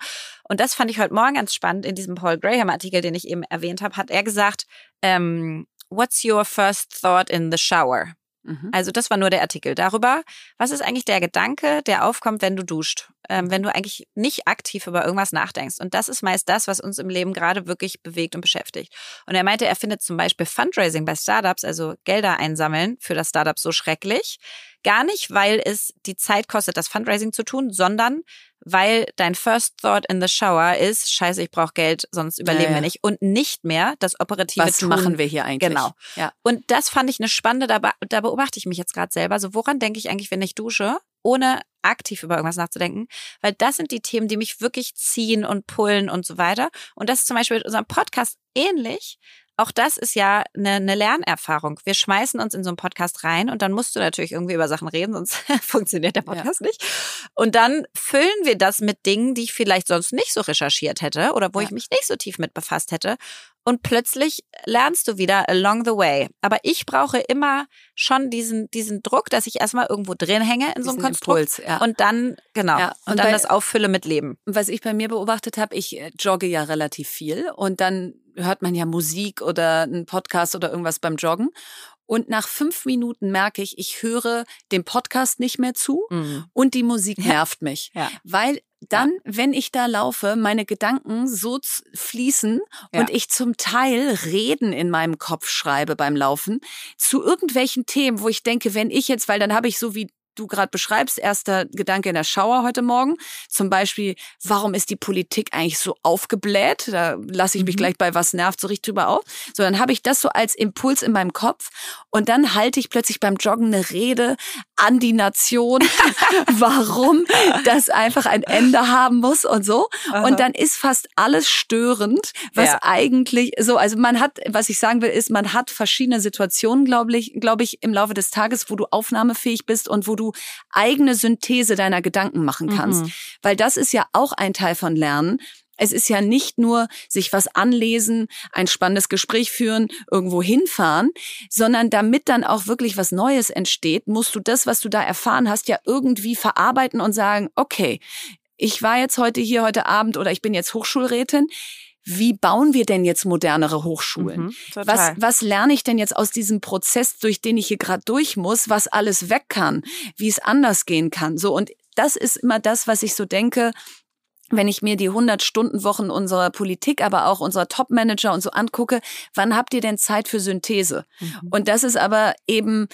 Und das fand ich heute Morgen ganz spannend. In diesem Paul Graham-Artikel, den ich eben erwähnt habe, hat er gesagt, ähm, What's your first thought in the shower? Mhm. Also das war nur der Artikel darüber. Was ist eigentlich der Gedanke, der aufkommt, wenn du duscht? Ähm, wenn du eigentlich nicht aktiv über irgendwas nachdenkst. Und das ist meist das, was uns im Leben gerade wirklich bewegt und beschäftigt. Und er meinte, er findet zum Beispiel Fundraising bei Startups, also Gelder einsammeln für das Startup so schrecklich. Gar nicht, weil es die Zeit kostet, das Fundraising zu tun, sondern weil dein First Thought in the Shower ist, scheiße, ich brauche Geld, sonst überleben ja. wir nicht. Und nicht mehr das operative Was Tun. machen wir hier eigentlich? Genau. Ja. Und das fand ich eine spannende, da, da beobachte ich mich jetzt gerade selber. So, woran denke ich eigentlich, wenn ich dusche, ohne aktiv über irgendwas nachzudenken? Weil das sind die Themen, die mich wirklich ziehen und pullen und so weiter. Und das ist zum Beispiel mit unserem Podcast ähnlich. Auch das ist ja eine, eine Lernerfahrung. Wir schmeißen uns in so einen Podcast rein und dann musst du natürlich irgendwie über Sachen reden, sonst funktioniert der Podcast nicht. Und dann füllen wir das mit Dingen, die ich vielleicht sonst nicht so recherchiert hätte oder wo Ja. ich mich nicht so tief mit befasst hätte. Und plötzlich lernst du wieder along the way. Aber ich brauche immer schon diesen, diesen Druck, dass ich erstmal irgendwo drin hänge in so einem Diesen Konstrukt Impuls, ja. und dann, genau, Ja, und, und dann bei- das auffülle mit Leben. was ich bei mir beobachtet habe, ich äh, jogge ja relativ viel und dann hört man ja Musik oder einen Podcast oder irgendwas beim Joggen. Und nach fünf Minuten merke ich, ich höre dem Podcast nicht mehr zu und die Musik nervt mich. Ja. Weil dann, wenn ich da laufe, meine Gedanken so fließen Ja. und ich zum Teil Reden in meinem Kopf schreibe beim Laufen zu irgendwelchen Themen, wo ich denke, wenn ich jetzt, weil dann habe ich so wie du gerade beschreibst, erster Gedanke in der Schauer heute Morgen, zum Beispiel, warum ist die Politik eigentlich so aufgebläht? Da lasse ich mich Mhm. gleich bei was nervt so richtig drüber auf. So, dann habe ich das so als Impuls in meinem Kopf und dann halte ich plötzlich beim Joggen eine Rede an die Nation, warum das einfach ein Ende haben muss und so. Und dann ist fast alles störend, was Ja. eigentlich so, also man hat, was ich sagen will, ist, man hat verschiedene Situationen, glaube ich, glaube ich, im Laufe des Tages, wo du aufnahmefähig bist und wo du eigene Synthese deiner Gedanken machen kannst. Mhm. Weil das ist ja auch ein Teil von Lernen. Es ist ja nicht nur sich was anlesen, ein spannendes Gespräch führen, irgendwo hinfahren, sondern damit dann auch wirklich was Neues entsteht, musst du das, was du da erfahren hast, ja irgendwie verarbeiten und sagen, okay, ich war jetzt heute hier heute Abend oder ich bin jetzt Hochschulrätin. Wie bauen wir denn jetzt modernere Hochschulen? Mhm, Was, was lerne ich denn jetzt aus diesem Prozess, durch den ich hier gerade durch muss, was alles weg kann, wie es anders gehen kann? So, und das ist immer das, was ich so denke, wenn ich mir die 100-Stunden-Wochen unserer Politik, aber auch unserer Top-Manager und so angucke, wann habt ihr denn Zeit für Synthese? Mhm. Und das ist aber eben,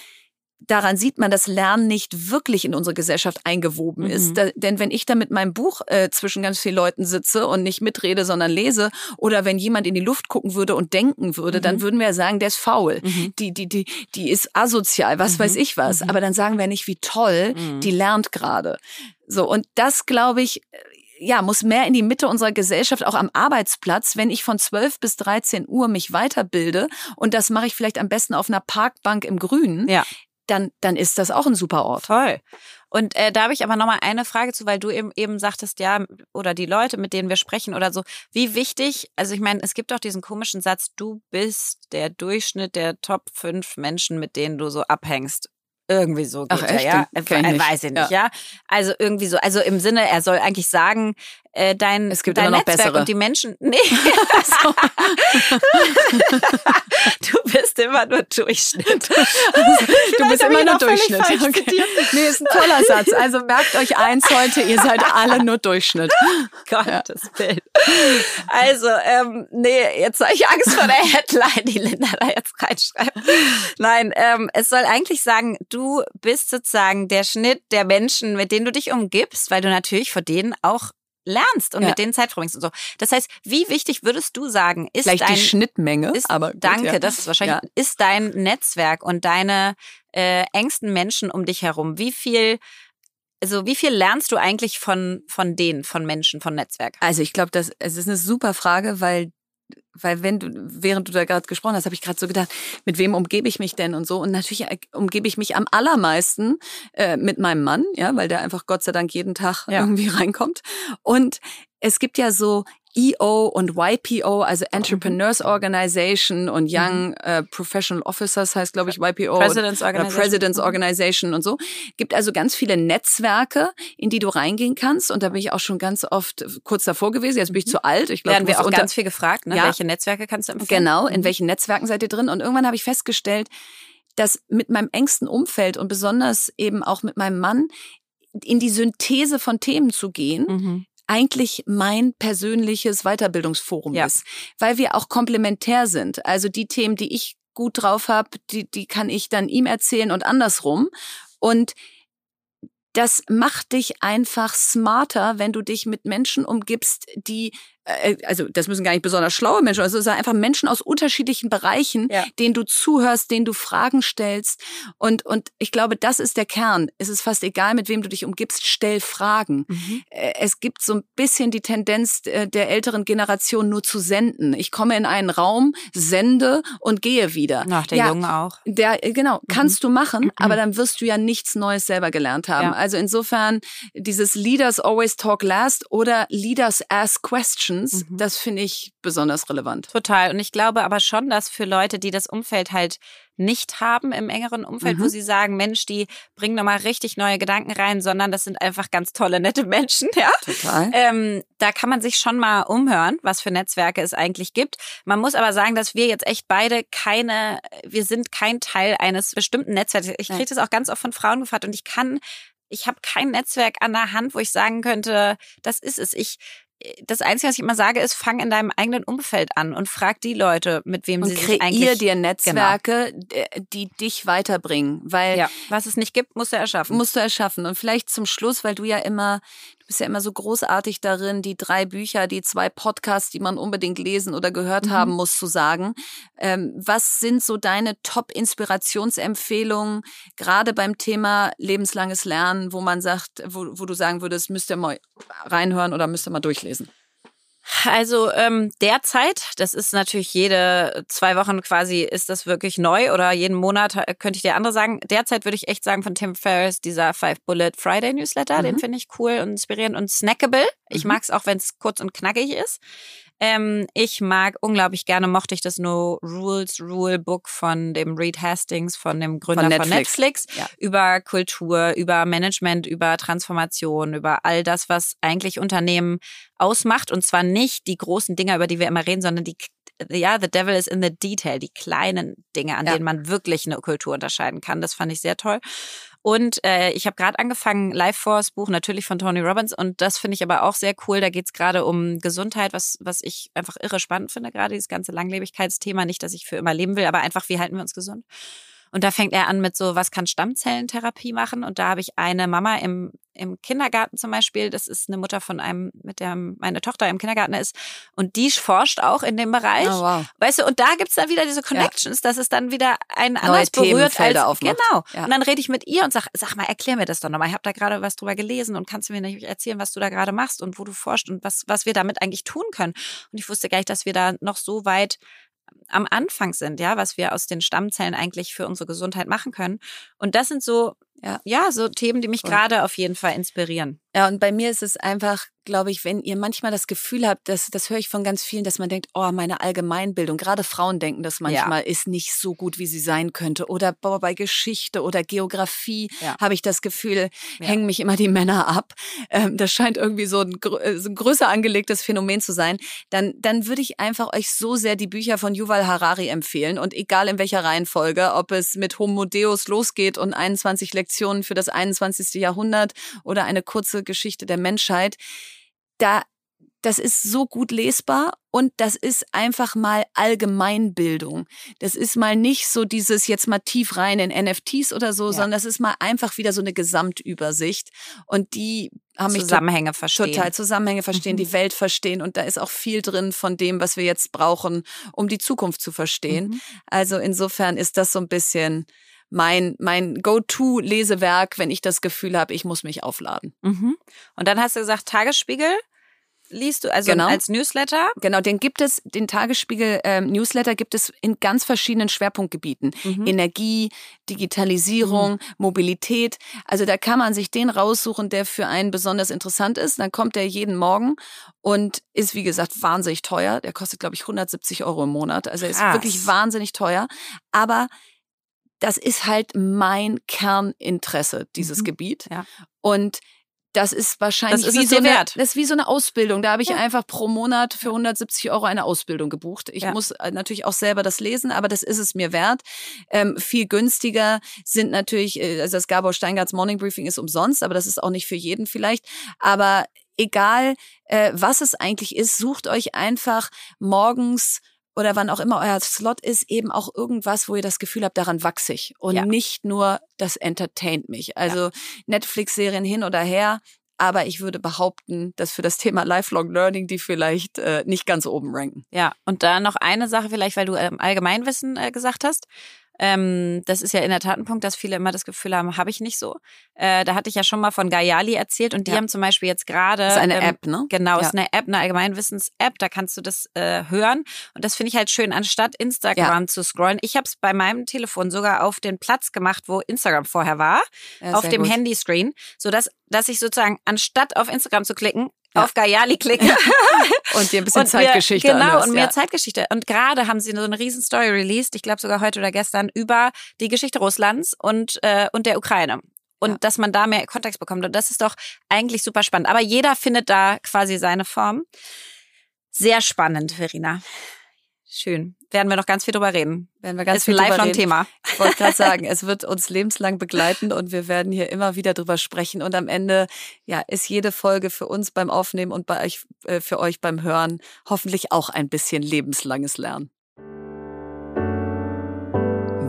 daran sieht man, dass Lernen nicht wirklich in unsere Gesellschaft eingewoben Mhm. ist. Da, denn wenn ich da mit meinem Buch äh, zwischen ganz vielen Leuten sitze und nicht mitrede, sondern lese, oder wenn jemand in die Luft gucken würde und denken würde, dann Mhm. würden wir ja sagen, der ist faul. Mhm. Die, die, die, die ist asozial, was Mhm. weiß ich was. Mhm. Aber dann sagen wir nicht, wie toll, Mhm. die lernt gerade. So, und das glaube ich, äh, ja, muss mehr in die Mitte unserer Gesellschaft, auch am Arbeitsplatz, wenn ich von 12 bis 13 Uhr mich weiterbilde und das mache ich vielleicht am besten auf einer Parkbank im Grünen, Ja. Dann, dann ist das auch ein super Ort. Voll. Und äh, da habe ich aber nochmal eine Frage zu, weil du eben, eben sagtest, ja, oder die Leute, mit denen wir sprechen oder so, wie wichtig, also ich meine, es gibt doch diesen komischen Satz, du bist der Durchschnitt der Top 5 Menschen, mit denen du so abhängst. Irgendwie so geht Ach, er, echt? ja. Den kenn ich Äh. Weiß ich nicht, ja. Also irgendwie so, also im Sinne, er soll eigentlich sagen, äh, dein, Es gibt dein immer noch Netzwerk bessere. und die Menschen. Nee. du bist immer nur Durchschnitt. Du bist immer nur Durchschnitt. Okay. Nee, ist ein toller Satz. Also merkt euch eins heute, ihr seid alle nur Durchschnitt. Gottes Willen. Also, ähm, nee, jetzt habe ich Angst vor der Headline, die Linda da jetzt reinschreibt. Nein, ähm, es soll eigentlich sagen, du bist sozusagen der Schnitt der Menschen, mit denen du dich umgibst, weil du natürlich vor denen auch lernst und Ja. mit denen Zeit verbringst und so. Das heißt, wie wichtig würdest du sagen, ist Vielleicht dein die Schnittmenge, ist, aber gut, danke, ja. das ist wahrscheinlich, Ja. ist dein Netzwerk und deine äh, engsten Menschen um dich herum. Wie viel, also wie viel lernst du eigentlich von, von denen, von Menschen, von Netzwerk? Also ich glaube, das es ist eine super Frage, weil weil wenn du während du da gerade gesprochen hast, habe ich gerade so gedacht, mit wem umgebe ich mich denn und so und natürlich äh, umgebe ich mich am allermeisten äh, mit meinem Mann, ja, weil der einfach Gott sei Dank jeden Tag Ja. irgendwie reinkommt und es gibt ja so EO und YPO, also Entrepreneurs Organization und Young äh, Professional Officers heißt, glaube ich, YPO. President's oder Organization. President's Mhm. Organization und so. Gibt also ganz viele Netzwerke, in die du reingehen kannst. Und da bin ich auch schon ganz oft kurz davor gewesen. Jetzt bin ich zu alt. Ich glaube, Werden wir auch ganz viel gefragt, ne? Ja. Welche Netzwerke kannst du empfehlen? Genau, in Mhm. welchen Netzwerken seid ihr drin? Und irgendwann habe ich festgestellt, dass mit meinem engsten Umfeld und besonders eben auch mit meinem Mann in die Synthese von Themen zu gehen, Mhm. Eigentlich mein persönliches Weiterbildungsforum Ja. ist, weil wir auch komplementär sind. Also die Themen, die ich gut drauf habe, die, die kann ich dann ihm erzählen und andersrum. Und das macht dich einfach smarter, wenn du dich mit Menschen umgibst, die, also das müssen gar nicht besonders schlaue Menschen, also es sind einfach Menschen aus unterschiedlichen Bereichen, Ja. denen du zuhörst, denen du Fragen stellst. Und, und ich glaube, das ist der Kern. Es ist fast egal, mit wem du dich umgibst, stell Fragen. Mhm. Äh, Es gibt so ein bisschen die Tendenz äh, der älteren Generation nur zu senden. Ich komme in einen Raum, sende und gehe wieder. Ach, der Ja, Junge auch. der, äh, genau, kannst du machen, aber dann wirst du ja nichts Neues selber gelernt haben. Ja. Also insofern dieses Leaders always talk last oder Leaders ask questions, Mhm. das finde ich besonders relevant. Total. Und ich glaube aber schon, dass für Leute, die das Umfeld halt nicht haben im engeren Umfeld, wo Mhm. sie sagen, Mensch, die bringen nochmal richtig neue Gedanken rein, sondern das sind einfach ganz tolle, nette Menschen, ja. Total. Ähm, da kann man sich schon mal umhören, was für Netzwerke es eigentlich gibt. Man muss aber sagen, dass wir jetzt echt beide keine, wir sind kein Teil eines bestimmten Netzwerks. Ich kriege das auch ganz oft von Frauen gefragt und ich kann, ich habe kein Netzwerk an der Hand, wo ich sagen könnte, das ist es. Ich das Einzige, was ich immer sage, ist, fang in deinem eigenen Umfeld an und frag die Leute, mit wem Und sie sich kreier eigentlich... genau. dir Netzwerke, d- die dich weiterbringen, weil ja, was es nicht gibt, musst du erschaffen. musst du erschaffen. Und vielleicht zum Schluss, weil du ja immer, bist ja immer so großartig darin, die drei Bücher, die zwei Podcasts, die man unbedingt lesen oder gehört Mhm. haben muss, zu sagen. Ähm, was sind so deine Top-Inspirationsempfehlungen, gerade beim Thema lebenslanges Lernen, wo man sagt, wo, wo du sagen würdest, müsst ihr mal reinhören oder müsst ihr mal durchlesen? Also ähm, derzeit, das ist natürlich jede zwei Wochen quasi, ist das wirklich neu oder jeden Monat äh, könnte ich dir andere sagen. Derzeit würde ich echt sagen von Tim Ferriss, dieser Five Bullet Friday Newsletter, den Mhm. finde ich cool und inspirierend und snackable. Ich Mhm. mag es auch, wenn es kurz und knackig ist. Ähm, ich mag unglaublich gerne, mochte ich das No Rules Rule Book von dem Reed Hastings, von dem Gründer von Netflix. Netflix, Ja. über Kultur, über Management, über Transformation, über all das, was eigentlich Unternehmen ausmacht. Und zwar nicht die großen Dinger, über die wir immer reden, sondern die, ja, the devil is in the detail, die kleinen Dinge, an Ja. denen man wirklich eine Kultur unterscheiden kann. Das fand ich sehr toll. Und äh, ich habe gerade angefangen, Life Force Buch natürlich von Tony Robbins und das finde ich aber auch sehr cool. Da geht es gerade um Gesundheit, was, was ich einfach irre spannend finde, gerade dieses ganze Langlebigkeitsthema. Nicht, dass ich für immer leben will, aber einfach, wie halten wir uns gesund? Und da fängt er an mit so, was kann Stammzellentherapie machen? Und da habe ich eine Mama im, im Kindergarten zum Beispiel. Das ist eine Mutter von einem, mit der meine Tochter im Kindergarten ist. Und die forscht auch in dem Bereich. Oh, wow. Weißt du, und da gibt's dann wieder diese Connections, dass es dann wieder einen anders berührt als aufmacht. genau. Ja. Und dann rede ich mit ihr und sag, sag mal, erklär mir das doch nochmal. Ich habe da gerade was drüber gelesen und kannst du mir nicht erzählen, was du da gerade machst und wo du forschst und was, was wir damit eigentlich tun können. Und ich wusste gar nicht, dass wir da noch so weit am Anfang sind, ja, was wir aus den Stammzellen eigentlich für unsere Gesundheit machen können. Und das sind so Ja. ja, so Themen, die mich gerade auf jeden Fall inspirieren. Ja, und bei mir ist es einfach, glaube ich, wenn ihr manchmal das Gefühl habt, dass, das höre ich von ganz vielen, dass man denkt, oh, meine Allgemeinbildung, gerade Frauen denken das manchmal, ja. ist nicht so gut, wie sie sein könnte. Oder boah, bei Geschichte oder Geografie ja. habe ich das Gefühl, ja. hängen mich immer die Männer ab. Ähm, das scheint irgendwie so ein, äh, so ein größer angelegtes Phänomen zu sein. Dann, dann würde ich einfach euch so sehr die Bücher von Yuval Harari empfehlen. Und egal in welcher Reihenfolge, ob es mit Homo Deus losgeht und 21 Lektionen Lektionen für das 21. Jahrhundert oder eine kurze Geschichte der Menschheit. Da, das ist so gut lesbar und das ist einfach mal Allgemeinbildung. Das ist mal nicht so dieses jetzt mal tief rein in NFTs oder so, ja. sondern das ist mal einfach wieder so eine Gesamtübersicht und die haben mich Zusammenhänge verstehen. Total Zusammenhänge verstehen, mhm. die Welt verstehen und da ist auch viel drin von dem, was wir jetzt brauchen, um die Zukunft zu verstehen. Mhm. Also insofern ist das so ein bisschen mein, mein Go-To-Lesewerk, wenn ich das Gefühl habe, ich muss mich aufladen. Mhm. Und dann hast du gesagt, Tagesspiegel liest du, also genau. als Newsletter? Genau, den gibt es, den Tagesspiegel ähm, Newsletter gibt es in ganz verschiedenen Schwerpunktgebieten. Mhm. Energie, Digitalisierung, mhm. Mobilität. Also da kann man sich den raussuchen, der für einen besonders interessant ist. Dann kommt der jeden Morgen und ist, wie gesagt, wahnsinnig teuer. Der kostet, glaube ich, 170 Euro im Monat. Also er ist wirklich wahnsinnig teuer. Aber das ist halt mein Kerninteresse, dieses mhm. Gebiet. Ja. Und das ist wahrscheinlich das ist wie so eine, wert. das ist wie so eine Ausbildung. Da habe ich ja. einfach pro Monat für 170 Euro eine Ausbildung gebucht. Ich ja. muss äh, natürlich auch selber das lesen, aber das ist es mir wert. Ähm, viel günstiger sind natürlich, äh, also das Gabor Steingarts Morning Briefing ist umsonst, aber das ist auch nicht für jeden vielleicht. Aber egal, äh, was es eigentlich ist, sucht euch einfach morgens oder wann auch immer euer Slot ist, eben auch irgendwas, wo ihr das Gefühl habt, daran wachse ich. Und ja. nicht nur, das entertaint mich. Also ja. Netflix-Serien hin oder her. Aber ich würde behaupten, dass für das Thema Lifelong Learning die vielleicht äh, nicht ganz oben ranken. Ja, und da noch eine Sache vielleicht, weil du ähm, Allgemeinwissen äh, gesagt hast. Ähm, das ist ja in der Tat ein Punkt, dass viele immer das Gefühl haben, habe ich nicht so. Äh, da hatte ich ja schon mal von Gayali erzählt und die ja. haben zum Beispiel jetzt gerade. Das ist eine ähm, App, ne? Genau, ja. ist eine App, eine Allgemeinwissens-App, da kannst du das äh, hören. Und das finde ich halt schön, anstatt Instagram ja. zu scrollen. Ich habe es bei meinem Telefon sogar auf den Platz gemacht, wo Instagram vorher war, auf dem Handyscreen, sodass dass ich sozusagen anstatt auf Instagram zu klicken, ja. auf Gayali klicke. und dir ein bisschen und Zeitgeschichte Genau, anhörst, und mehr ja. Zeitgeschichte. Und gerade haben sie so eine riesen Story released, ich glaube sogar heute oder gestern, über die Geschichte Russlands und, äh, und der Ukraine. Und ja. dass man da mehr Kontext bekommt. Und das ist doch eigentlich super spannend. Aber jeder findet da quasi seine Form. Sehr spannend, Verena. Schön. Werden wir noch ganz viel drüber reden. Werden wir ganz ist viel ein Lifelong-Thema. Ich wollte gerade sagen, es wird uns lebenslang begleiten und wir werden hier immer wieder drüber sprechen. Und am Ende, ja, ist jede Folge für uns beim Aufnehmen und bei euch, äh, für euch beim Hören hoffentlich auch ein bisschen lebenslanges Lernen.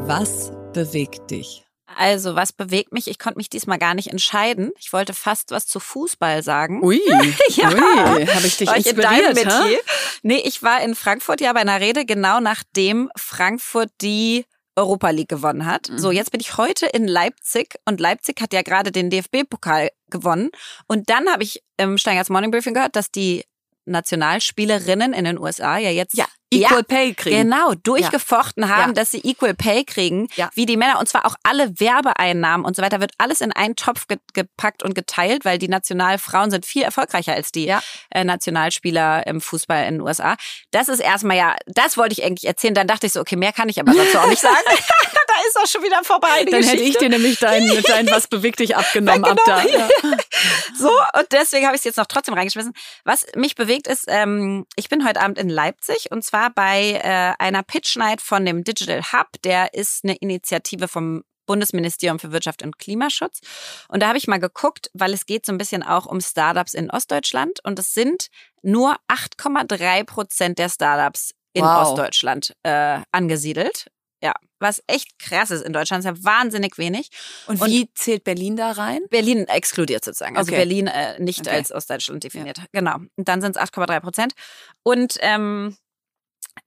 Was bewegt dich? Also, was bewegt mich? Ich konnte mich diesmal gar nicht entscheiden. Ich wollte fast was zu Fußball sagen. Ui, ja. ui habe ich dich war inspiriert, ich in Nee, ich war in Frankfurt ja bei einer Rede, genau nachdem Frankfurt die Europa League gewonnen hat. Mhm. So, jetzt bin ich heute in Leipzig und Leipzig hat ja gerade den DFB-Pokal gewonnen. Und dann habe ich im Steingarts Morning Briefing gehört, dass die Nationalspielerinnen in den USA ja jetzt ja. Equal ja, Pay kriegen. Genau, durchgefochten ja. haben, ja. dass sie Equal Pay kriegen, wie die Männer. Und zwar auch alle Werbeeinnahmen und so weiter wird alles in einen Topf ge gepackt und geteilt, weil die Nationalfrauen sind viel erfolgreicher als die äh, Nationalspieler im Fußball in den USA. Das ist erstmal ja, das wollte ich eigentlich erzählen. Dann dachte ich so, okay, mehr kann ich aber dazu auch nicht sagen. da ist auch schon wieder vorbei. Dann Geschichte. hätte ich dir nämlich dein, dein Was bewegt dich abgenommen ab da. so, und deswegen habe ich es jetzt noch trotzdem reingeschmissen. Was mich bewegt ist, ähm, ich bin heute Abend in Leipzig und zwar war bei äh, einer Pitch Night von dem Digital Hub. Der ist eine Initiative vom Bundesministerium für Wirtschaft und Klimaschutz. Und da habe ich mal geguckt, weil es geht so ein bisschen auch um Startups in Ostdeutschland. Und es sind nur 8,3 Prozent der Startups in wow. Ostdeutschland äh, angesiedelt. Ja, was echt krass ist in Deutschland, ist ja wahnsinnig wenig. Und, und wie zählt Berlin da rein? Berlin exkludiert sozusagen. Also okay. Berlin äh, nicht okay. als Ostdeutschland definiert. Ja. Genau. Und dann sind es 8,3 Prozent. Und ähm,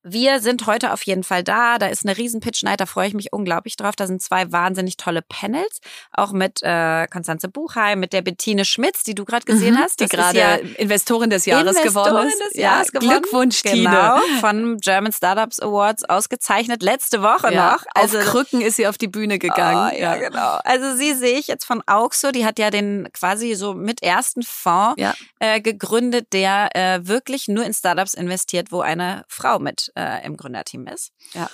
wir sind heute auf jeden Fall da. Da ist eine riesen Pitch Night, da freue ich mich unglaublich drauf. Da sind zwei wahnsinnig tolle Panels, auch mit äh, Konstanze Buchheim, mit der Bettine Schmitz, die du gerade gesehen hast, die gerade ja Investorin des Jahres Investorin geworden ist. Des Jahres ja, geworden. Glückwunsch, Tine. Genau, von German Startups Awards ausgezeichnet, letzte Woche ja, noch. Also auf Krücken ist sie auf die Bühne gegangen. Oh, ja, ja, genau. Also sie sehe ich jetzt von Auxo, die hat ja den quasi so mit ersten Fonds äh, gegründet, der äh, wirklich nur in Startups investiert, wo eine Frau mit äh, im Gründerteam Team ist. Ja.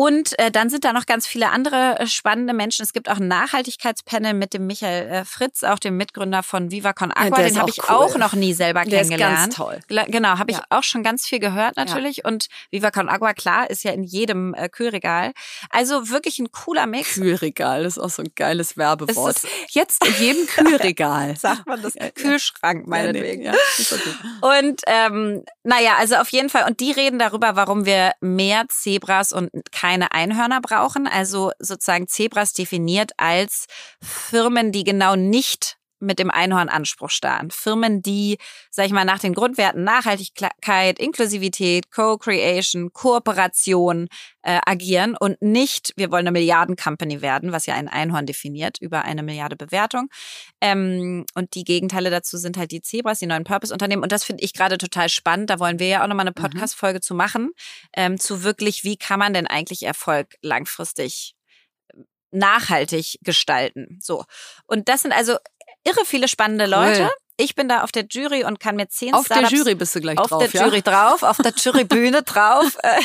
Und äh, dann sind da noch ganz viele andere äh, spannende Menschen. Es gibt auch ein Nachhaltigkeitspanel mit dem Michael äh, Fritz, auch dem Mitgründer von Viva Con Agua. Ja, Den habe ich cool. auch noch nie selber der kennengelernt. Ist ganz toll. Gla genau, habe ich Ja. auch schon ganz viel gehört natürlich. Und Viva Con Agua, klar, ist ja in jedem äh, Kühlregal. Also wirklich ein cooler Mix. Kühlregal, das ist auch so ein geiles Werbewort. Jetzt in jedem Kühlregal. Sagt man das? Ja, ja. Kühlschrank, Ja, meinetwegen. ja, okay. Und ähm, naja, also auf jeden Fall. Und die reden darüber, warum wir mehr Zebras und keine Einhörner brauchen. Also sozusagen Zebras definiert als Firmen, die genau nicht mit dem Einhornanspruch starren. Firmen, die, sag ich mal, nach den Grundwerten Nachhaltigkeit, Inklusivität, Co-Creation, Kooperation äh, agieren und nicht, wir wollen eine Milliarden-Company werden, was ja ein Einhorn definiert, über eine Milliarde Bewertung. Ähm, und die Gegenteile dazu sind halt die Zebras, die neuen Purpose-Unternehmen. Und das finde ich gerade total spannend. Da wollen wir ja auch nochmal eine Podcast-Folge zu machen, ähm, zu wirklich, wie kann man denn eigentlich Erfolg langfristig ähm, nachhaltig gestalten. So. Und das sind also irre viele spannende Leute. Ich bin da auf der Jury und kann mir zehn Auf der Startups Jury bist du gleich auf drauf, der ja? Jury drauf, auf der Jurybühne drauf. Äh,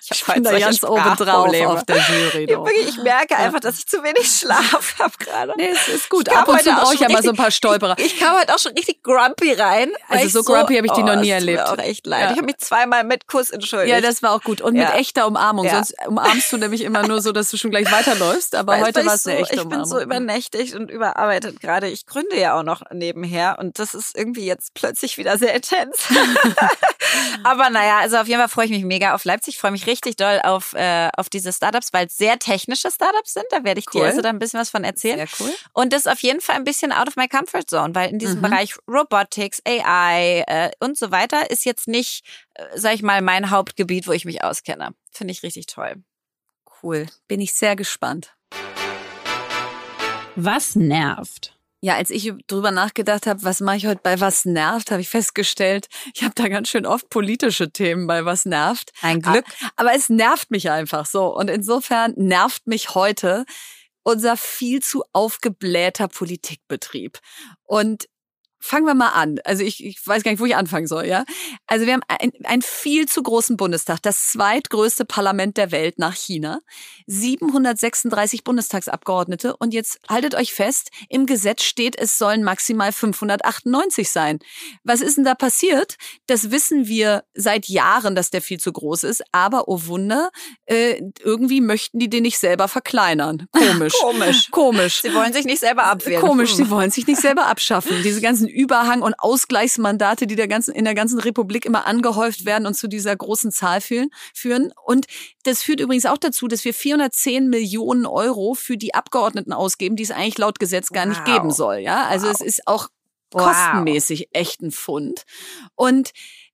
Ich Ich bin da ganz oben drauf auf der Jury. Ich, doch. wirklich, ich merke einfach, dass ich zu wenig Schlaf habe gerade. Nee, es ist gut. Ich Ab und zu brauche ich ja mal so ein paar Stolperer. Ich kam heute auch schon richtig grumpy rein. Also ich so grumpy habe ich die noch nie es tut mir erlebt. auch echt leid. Ja. Ich habe mich zweimal mit Kuss entschuldigt. Ja, das war auch gut. Und mit Ja. echter Umarmung. Ja. Sonst umarmst du nämlich immer nur so, dass du schon gleich weiterläufst. Aber Weißt du, heute war ich es eine so, echte Ich bin Umarmung. so übernächtigt und überarbeitet gerade. Ich gründe ja auch noch nebenher und das ist irgendwie jetzt plötzlich wieder sehr intens. Aber naja, also auf jeden Fall freue ich mich mega auf Leipzig. Ich freue mich richtig doll auf, äh, auf diese Startups, weil es sehr technische Startups sind. Da werde ich Cool. dir also da ein bisschen was von erzählen. Sehr cool. Und das ist auf jeden Fall ein bisschen out of my comfort zone, weil in diesem Mhm. Bereich Robotics, AI äh, und so weiter ist jetzt nicht, äh, sag ich mal, mein Hauptgebiet, wo ich mich auskenne. Finde ich richtig toll. Cool. Bin ich sehr gespannt. Was nervt? Ja, als ich drüber nachgedacht habe, was mache ich heute bei Was nervt, habe ich festgestellt, ich habe da ganz schön oft politische Themen bei Was nervt. Ein Glück. Aber es nervt mich einfach so. Und insofern nervt mich heute unser viel zu aufgeblähter Politikbetrieb. Und fangen wir mal an. Also ich, ich weiß gar nicht, wo ich anfangen soll, ja. Also wir haben ein- einen viel zu großen Bundestag, das zweitgrößte Parlament der Welt nach China, 736 Bundestagsabgeordnete und jetzt haltet euch fest, im Gesetz steht, es sollen maximal 598 sein. Was ist denn da passiert? Das wissen wir seit Jahren, dass der viel zu groß ist, aber oh Wunder, äh, irgendwie möchten die den nicht selber verkleinern. Komisch. Komisch. Komisch. Sie wollen sich nicht selber abwehren. Komisch, sie Hm. wollen sich nicht selber abschaffen. Diese ganzen Überhang- und Ausgleichsmandate, die der ganzen, in der ganzen Republik immer angehäuft werden und zu dieser großen Zahl führen, führen. Und das führt übrigens auch dazu, dass wir 410 Millionen Euro für die Abgeordneten ausgeben, die es eigentlich laut Gesetz gar nicht Wow. geben soll. Ja, also Wow. es ist auch Wow. kostenmäßig echt ein Fund. Und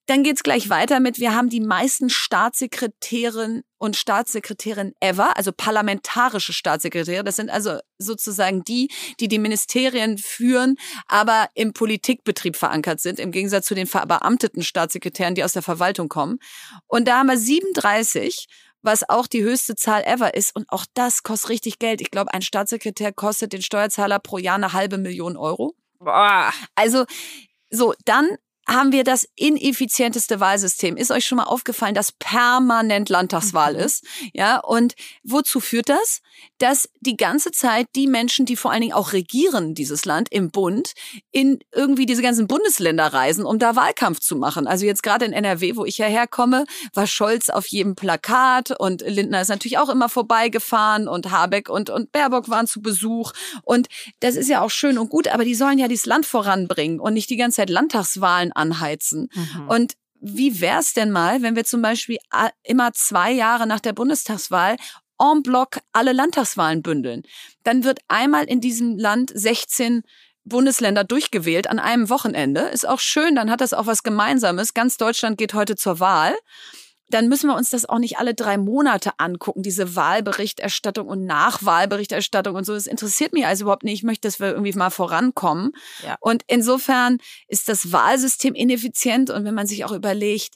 dann geht's gleich weiter mit, wir haben die meisten Staatssekretärinnen und Staatssekretärinnen ever, also parlamentarische Staatssekretäre. Das sind also sozusagen die, die die Ministerien führen, aber im Politikbetrieb verankert sind, im Gegensatz zu den verbeamteten Staatssekretären, die aus der Verwaltung kommen. Und da haben wir 37 was auch die höchste Zahl ever ist. Und auch das kostet richtig Geld. Ich glaube, ein Staatssekretär kostet den Steuerzahler pro Jahr eine halbe Million Euro. Boah. Also, so, dann haben wir das ineffizienteste Wahlsystem. Ist euch schon mal aufgefallen, dass permanent Landtagswahl Mhm. ist? Ja, und wozu führt das? Dass die ganze Zeit die Menschen, die vor allen Dingen auch regieren, dieses Land im Bund, in irgendwie diese ganzen Bundesländer reisen, um da Wahlkampf zu machen. Also jetzt gerade in NRW, wo ich ja herkomme, war Scholz auf jedem Plakat und Lindner ist natürlich auch immer vorbeigefahren und Habeck und, und Baerbock waren zu Besuch. Und das ist ja auch schön und gut, aber die sollen ja dieses Land voranbringen und nicht die ganze Zeit Landtagswahlen anheizen. Mhm. Und wie wär's denn mal, wenn wir zum Beispiel immer zwei Jahre nach der Bundestagswahl en bloc alle Landtagswahlen bündeln? Dann wird einmal in diesem Land 16 Bundesländer durchgewählt an einem Wochenende. Ist auch schön, dann hat das auch was Gemeinsames. Ganz Deutschland geht heute zur Wahl. Dann müssen wir uns das auch nicht alle drei Monate angucken, diese Wahlberichterstattung und Nachwahlberichterstattung und so. Das interessiert mich also überhaupt nicht. Ich möchte, dass wir irgendwie mal vorankommen. Ja. Und insofern ist das Wahlsystem ineffizient. Und wenn man sich auch überlegt,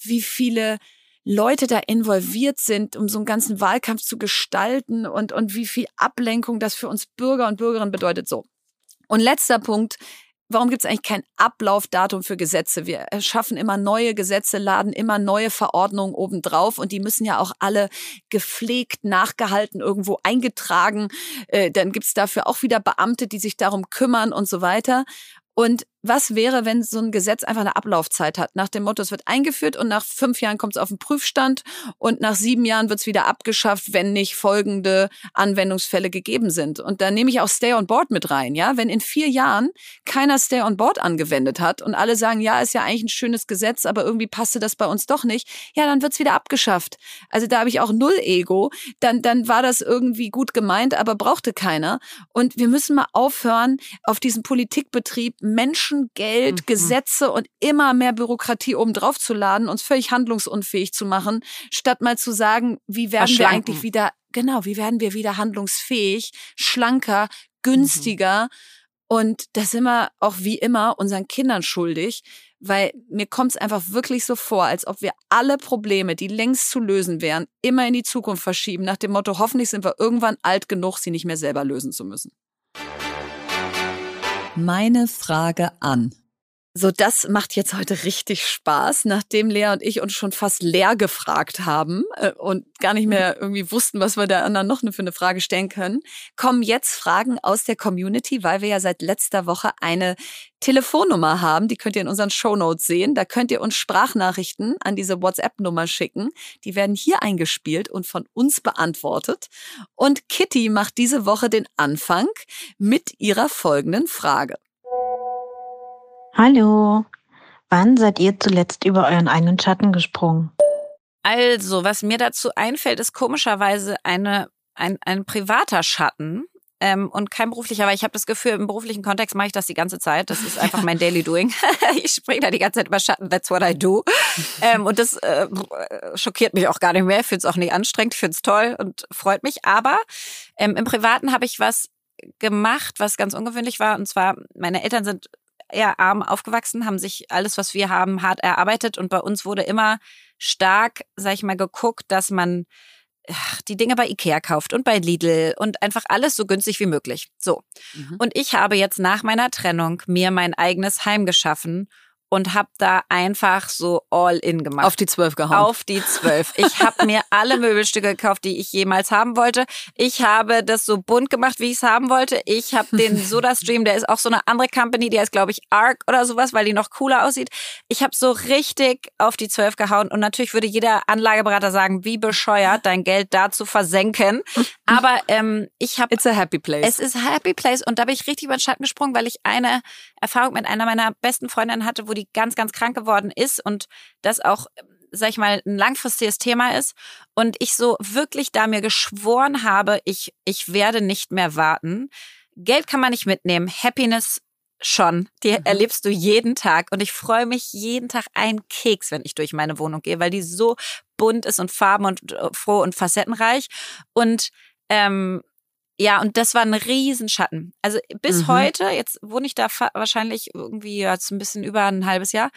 wie viele Leute da involviert sind, um so einen ganzen Wahlkampf zu gestalten und, und wie viel Ablenkung das für uns Bürger und Bürgerinnen bedeutet. So. Und letzter Punkt, warum gibt es eigentlich kein Ablaufdatum für Gesetze? Wir erschaffen immer neue Gesetze, laden immer neue Verordnungen obendrauf und die müssen ja auch alle gepflegt, nachgehalten, irgendwo eingetragen. Äh, dann gibt es dafür auch wieder Beamte, die sich darum kümmern und so weiter. Und was wäre, wenn so ein Gesetz einfach eine Ablaufzeit hat? Nach dem Motto, es wird eingeführt und nach fünf Jahren kommt es auf den Prüfstand und nach sieben Jahren wird es wieder abgeschafft, wenn nicht folgende Anwendungsfälle gegeben sind. Und da nehme ich auch Stay on Board mit rein, ja. Wenn in vier Jahren keiner Stay on Board angewendet hat und alle sagen, ja, ist ja eigentlich ein schönes Gesetz, aber irgendwie passte das bei uns doch nicht, ja, dann wird es wieder abgeschafft. Also da habe ich auch null Ego. Dann, dann war das irgendwie gut gemeint, aber brauchte keiner. Und wir müssen mal aufhören, auf diesen Politikbetrieb Menschen Menschen, Geld, mhm. Gesetze und immer mehr Bürokratie obendrauf zu laden, uns völlig handlungsunfähig zu machen, statt mal zu sagen, wie werden wir eigentlich wieder, genau, wie werden wir wieder handlungsfähig, schlanker, günstiger. Mhm. Und das sind wir auch wie immer unseren Kindern schuldig, weil mir kommt es einfach wirklich so vor, als ob wir alle Probleme, die längst zu lösen wären, immer in die Zukunft verschieben, nach dem Motto, hoffentlich sind wir irgendwann alt genug, sie nicht mehr selber lösen zu müssen. Meine Frage an. So, das macht jetzt heute richtig Spaß, nachdem Lea und ich uns schon fast leer gefragt haben äh, und gar nicht mehr irgendwie wussten, was wir der anderen noch für eine Frage stellen können, kommen jetzt Fragen aus der Community, weil wir ja seit letzter Woche eine Telefonnummer haben, die könnt ihr in unseren Shownotes sehen. Da könnt ihr uns Sprachnachrichten an diese WhatsApp-Nummer schicken. Die werden hier eingespielt und von uns beantwortet. Und Kitty macht diese Woche den Anfang mit ihrer folgenden Frage. Hallo, wann seid ihr zuletzt über euren eigenen Schatten gesprungen? Also, was mir dazu einfällt, ist komischerweise eine, ein, ein privater Schatten ähm, und kein beruflicher, weil ich habe das Gefühl, im beruflichen Kontext mache ich das die ganze Zeit. Das ist einfach mein Daily Doing. ich springe da die ganze Zeit über Schatten, that's what I do. Ähm, und das äh, schockiert mich auch gar nicht mehr. Ich finde es auch nicht anstrengend, ich finde es toll und freut mich. Aber ähm, im Privaten habe ich was gemacht, was ganz ungewöhnlich war. Und zwar, meine Eltern sind eher arm aufgewachsen, haben sich alles, was wir haben, hart erarbeitet. Und bei uns wurde immer stark, sag ich mal, geguckt, dass man die Dinge bei Ikea kauft und bei Lidl und einfach alles so günstig wie möglich. So. Mhm. Und ich habe jetzt nach meiner Trennung mir mein eigenes Heim geschaffen und habe da einfach so all in gemacht. Auf die zwölf gehauen. Auf die zwölf. Ich habe mir alle Möbelstücke gekauft, die ich jemals haben wollte. Ich habe das so bunt gemacht, wie ich es haben wollte. Ich habe den SodaStream, der ist auch so eine andere Company, die heißt, glaube ich, Arc oder sowas, weil die noch cooler aussieht. Ich habe so richtig auf die zwölf gehauen und natürlich würde jeder Anlageberater sagen, wie bescheuert, dein Geld da zu versenken. Aber ähm, ich habe... It's a happy place. Es ist a happy place und da bin ich richtig über den Schatten gesprungen, weil ich eine Erfahrung mit einer meiner besten Freundinnen hatte, wo die ganz, ganz krank geworden ist und das auch sag ich mal, ein langfristiges Thema ist und ich so wirklich da mir geschworen habe, ich, ich werde nicht mehr warten. Geld kann man nicht mitnehmen, Happiness schon. Die mhm. erlebst du jeden Tag und ich freue mich jeden Tag einen Keks, wenn ich durch meine Wohnung gehe, weil die so bunt ist und farben und äh, froh und facettenreich und ähm, ja, und das war ein Riesenschatten. Also bis mhm. heute, jetzt wohne ich da wahrscheinlich irgendwie jetzt ein bisschen über ein halbes Jahr.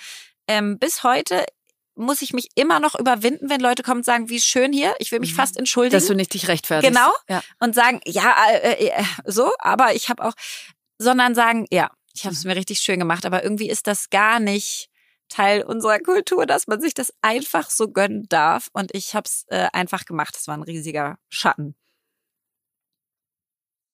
Ähm, bis heute muss ich mich immer noch überwinden, wenn Leute kommen und sagen, wie schön hier. Ich will mich fast mhm. entschuldigen. Dass du nicht dich rechtfertigst. Genau. Ja. Und sagen, ja, äh, äh, so, aber ich habe auch, sondern sagen, ja, ich habe es mhm. mir richtig schön gemacht, aber irgendwie ist das gar nicht Teil unserer Kultur, dass man sich das einfach so gönnen darf. Und ich habe es äh, einfach gemacht. Es war ein riesiger Schatten.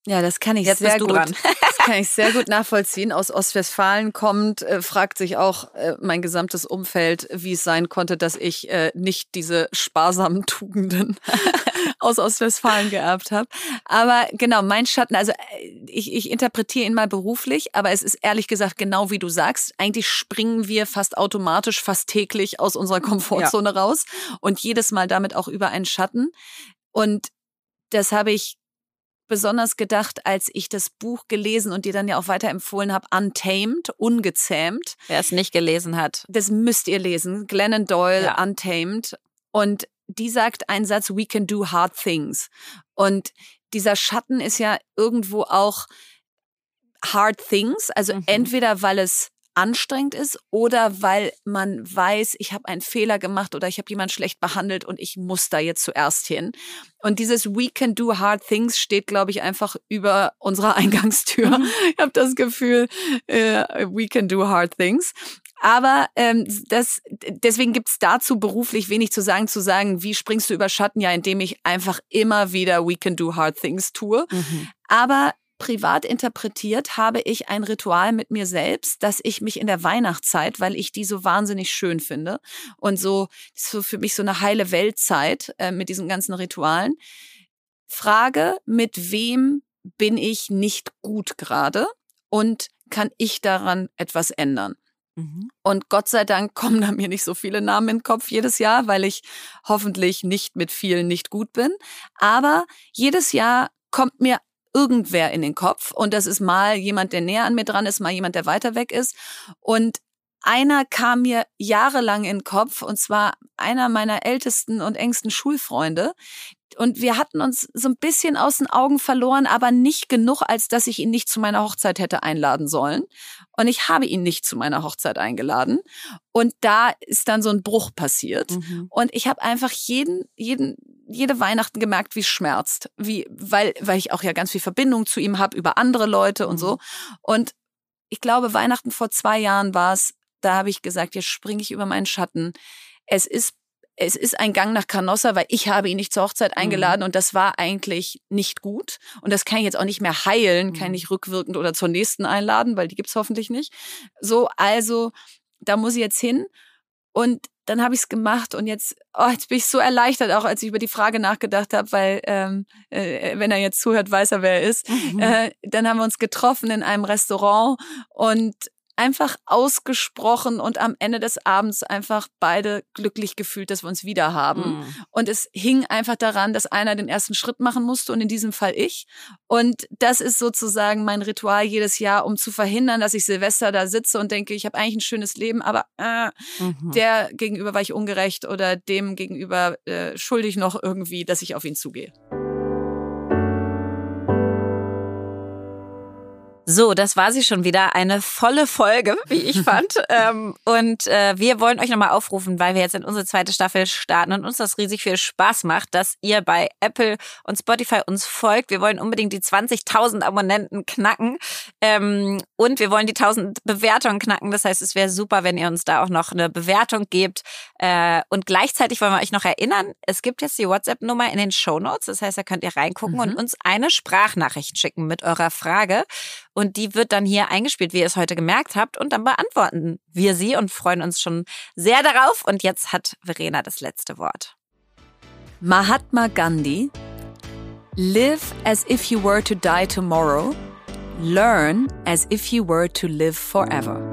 Ja, das kann ich Jetzt sehr gut. Dran. das kann ich sehr gut nachvollziehen. Aus Ostwestfalen kommt, äh, fragt sich auch äh, mein gesamtes Umfeld, wie es sein konnte, dass ich äh, nicht diese sparsamen Tugenden aus Ostwestfalen geerbt habe. Aber genau, mein Schatten, also äh, ich, ich interpretiere ihn mal beruflich, aber es ist ehrlich gesagt genau wie du sagst. Eigentlich springen wir fast automatisch, fast täglich aus unserer Komfortzone ja. raus und jedes Mal damit auch über einen Schatten. Und das habe ich besonders gedacht, als ich das Buch gelesen und dir dann ja auch weiterempfohlen habe, Untamed, ungezähmt. Wer es nicht gelesen hat. Das müsst ihr lesen. Glennon Doyle, ja. Untamed. Und die sagt einen Satz, we can do hard things. Und dieser Schatten ist ja irgendwo auch hard things. Also mhm. entweder weil es anstrengend ist oder weil man weiß, ich habe einen Fehler gemacht oder ich habe jemand schlecht behandelt und ich muss da jetzt zuerst hin. Und dieses We can do hard things steht, glaube ich, einfach über unserer Eingangstür. Mhm. Ich habe das Gefühl, äh, we can do hard things. Aber ähm, das, deswegen gibt's dazu beruflich wenig zu sagen, zu sagen, wie springst du über Schatten? Ja, indem ich einfach immer wieder We can do hard things tue. Mhm. Aber privat interpretiert habe ich ein Ritual mit mir selbst, dass ich mich in der Weihnachtszeit, weil ich die so wahnsinnig schön finde und so, so für mich so eine heile Weltzeit äh, mit diesen ganzen Ritualen, frage, mit wem bin ich nicht gut gerade und kann ich daran etwas ändern? Mhm. Und Gott sei Dank kommen da mir nicht so viele Namen in den Kopf jedes Jahr, weil ich hoffentlich nicht mit vielen nicht gut bin. Aber jedes Jahr kommt mir irgendwer in den Kopf. Und das ist mal jemand, der näher an mir dran ist, mal jemand, der weiter weg ist. Und einer kam mir jahrelang in den Kopf, und zwar einer meiner ältesten und engsten Schulfreunde. Und wir hatten uns so ein bisschen aus den Augen verloren, aber nicht genug, als dass ich ihn nicht zu meiner Hochzeit hätte einladen sollen. Und ich habe ihn nicht zu meiner Hochzeit eingeladen. Und da ist dann so ein Bruch passiert. Mhm. Und ich habe einfach jeden, jeden, jede Weihnachten gemerkt, wie es schmerzt. Wie, weil, weil ich auch ja ganz viel Verbindung zu ihm habe über andere Leute und so. Mhm. Und ich glaube, Weihnachten vor zwei Jahren war es, da habe ich gesagt, jetzt springe ich über meinen Schatten. Es ist es ist ein Gang nach Canossa, weil ich habe ihn nicht zur Hochzeit mhm. eingeladen mhm. und das war eigentlich nicht gut. Und das kann ich jetzt auch nicht mehr heilen, mhm. kann ich rückwirkend oder zur nächsten einladen, weil die gibt's hoffentlich nicht. So, also da muss ich jetzt hin. Und dann habe ich es gemacht und jetzt, oh, jetzt bin ich so erleichtert, auch als ich über die Frage nachgedacht habe, weil ähm, äh, wenn er jetzt zuhört, weiß er, wer er ist. Mhm. Äh, dann haben wir uns getroffen in einem Restaurant und einfach ausgesprochen und am Ende des Abends einfach beide glücklich gefühlt, dass wir uns wieder haben. Mm. Und es hing einfach daran, dass einer den ersten Schritt machen musste und in diesem Fall ich. Und das ist sozusagen mein Ritual jedes Jahr, um zu verhindern, dass ich Silvester da sitze und denke, ich habe eigentlich ein schönes Leben, aber äh, mhm. der gegenüber war ich ungerecht oder dem gegenüber äh, schuldig noch irgendwie, dass ich auf ihn zugehe. So, das war sie schon wieder. Eine volle Folge, wie ich fand. ähm, und äh, wir wollen euch nochmal aufrufen, weil wir jetzt in unsere zweite Staffel starten und uns das riesig viel Spaß macht, dass ihr bei Apple und Spotify uns folgt. Wir wollen unbedingt die 20.000 Abonnenten knacken. Ähm, und wir wollen die 1000 Bewertungen knacken. Das heißt, es wäre super, wenn ihr uns da auch noch eine Bewertung gebt. Äh, und gleichzeitig wollen wir euch noch erinnern, es gibt jetzt die WhatsApp-Nummer in den Show Notes. Das heißt, da könnt ihr reingucken mhm. und uns eine Sprachnachricht schicken mit eurer Frage. Und die wird dann hier eingespielt, wie ihr es heute gemerkt habt. Und dann beantworten wir sie und freuen uns schon sehr darauf. Und jetzt hat Verena das letzte Wort. Mahatma Gandhi. Live as if you were to die tomorrow. Learn as if you were to live forever.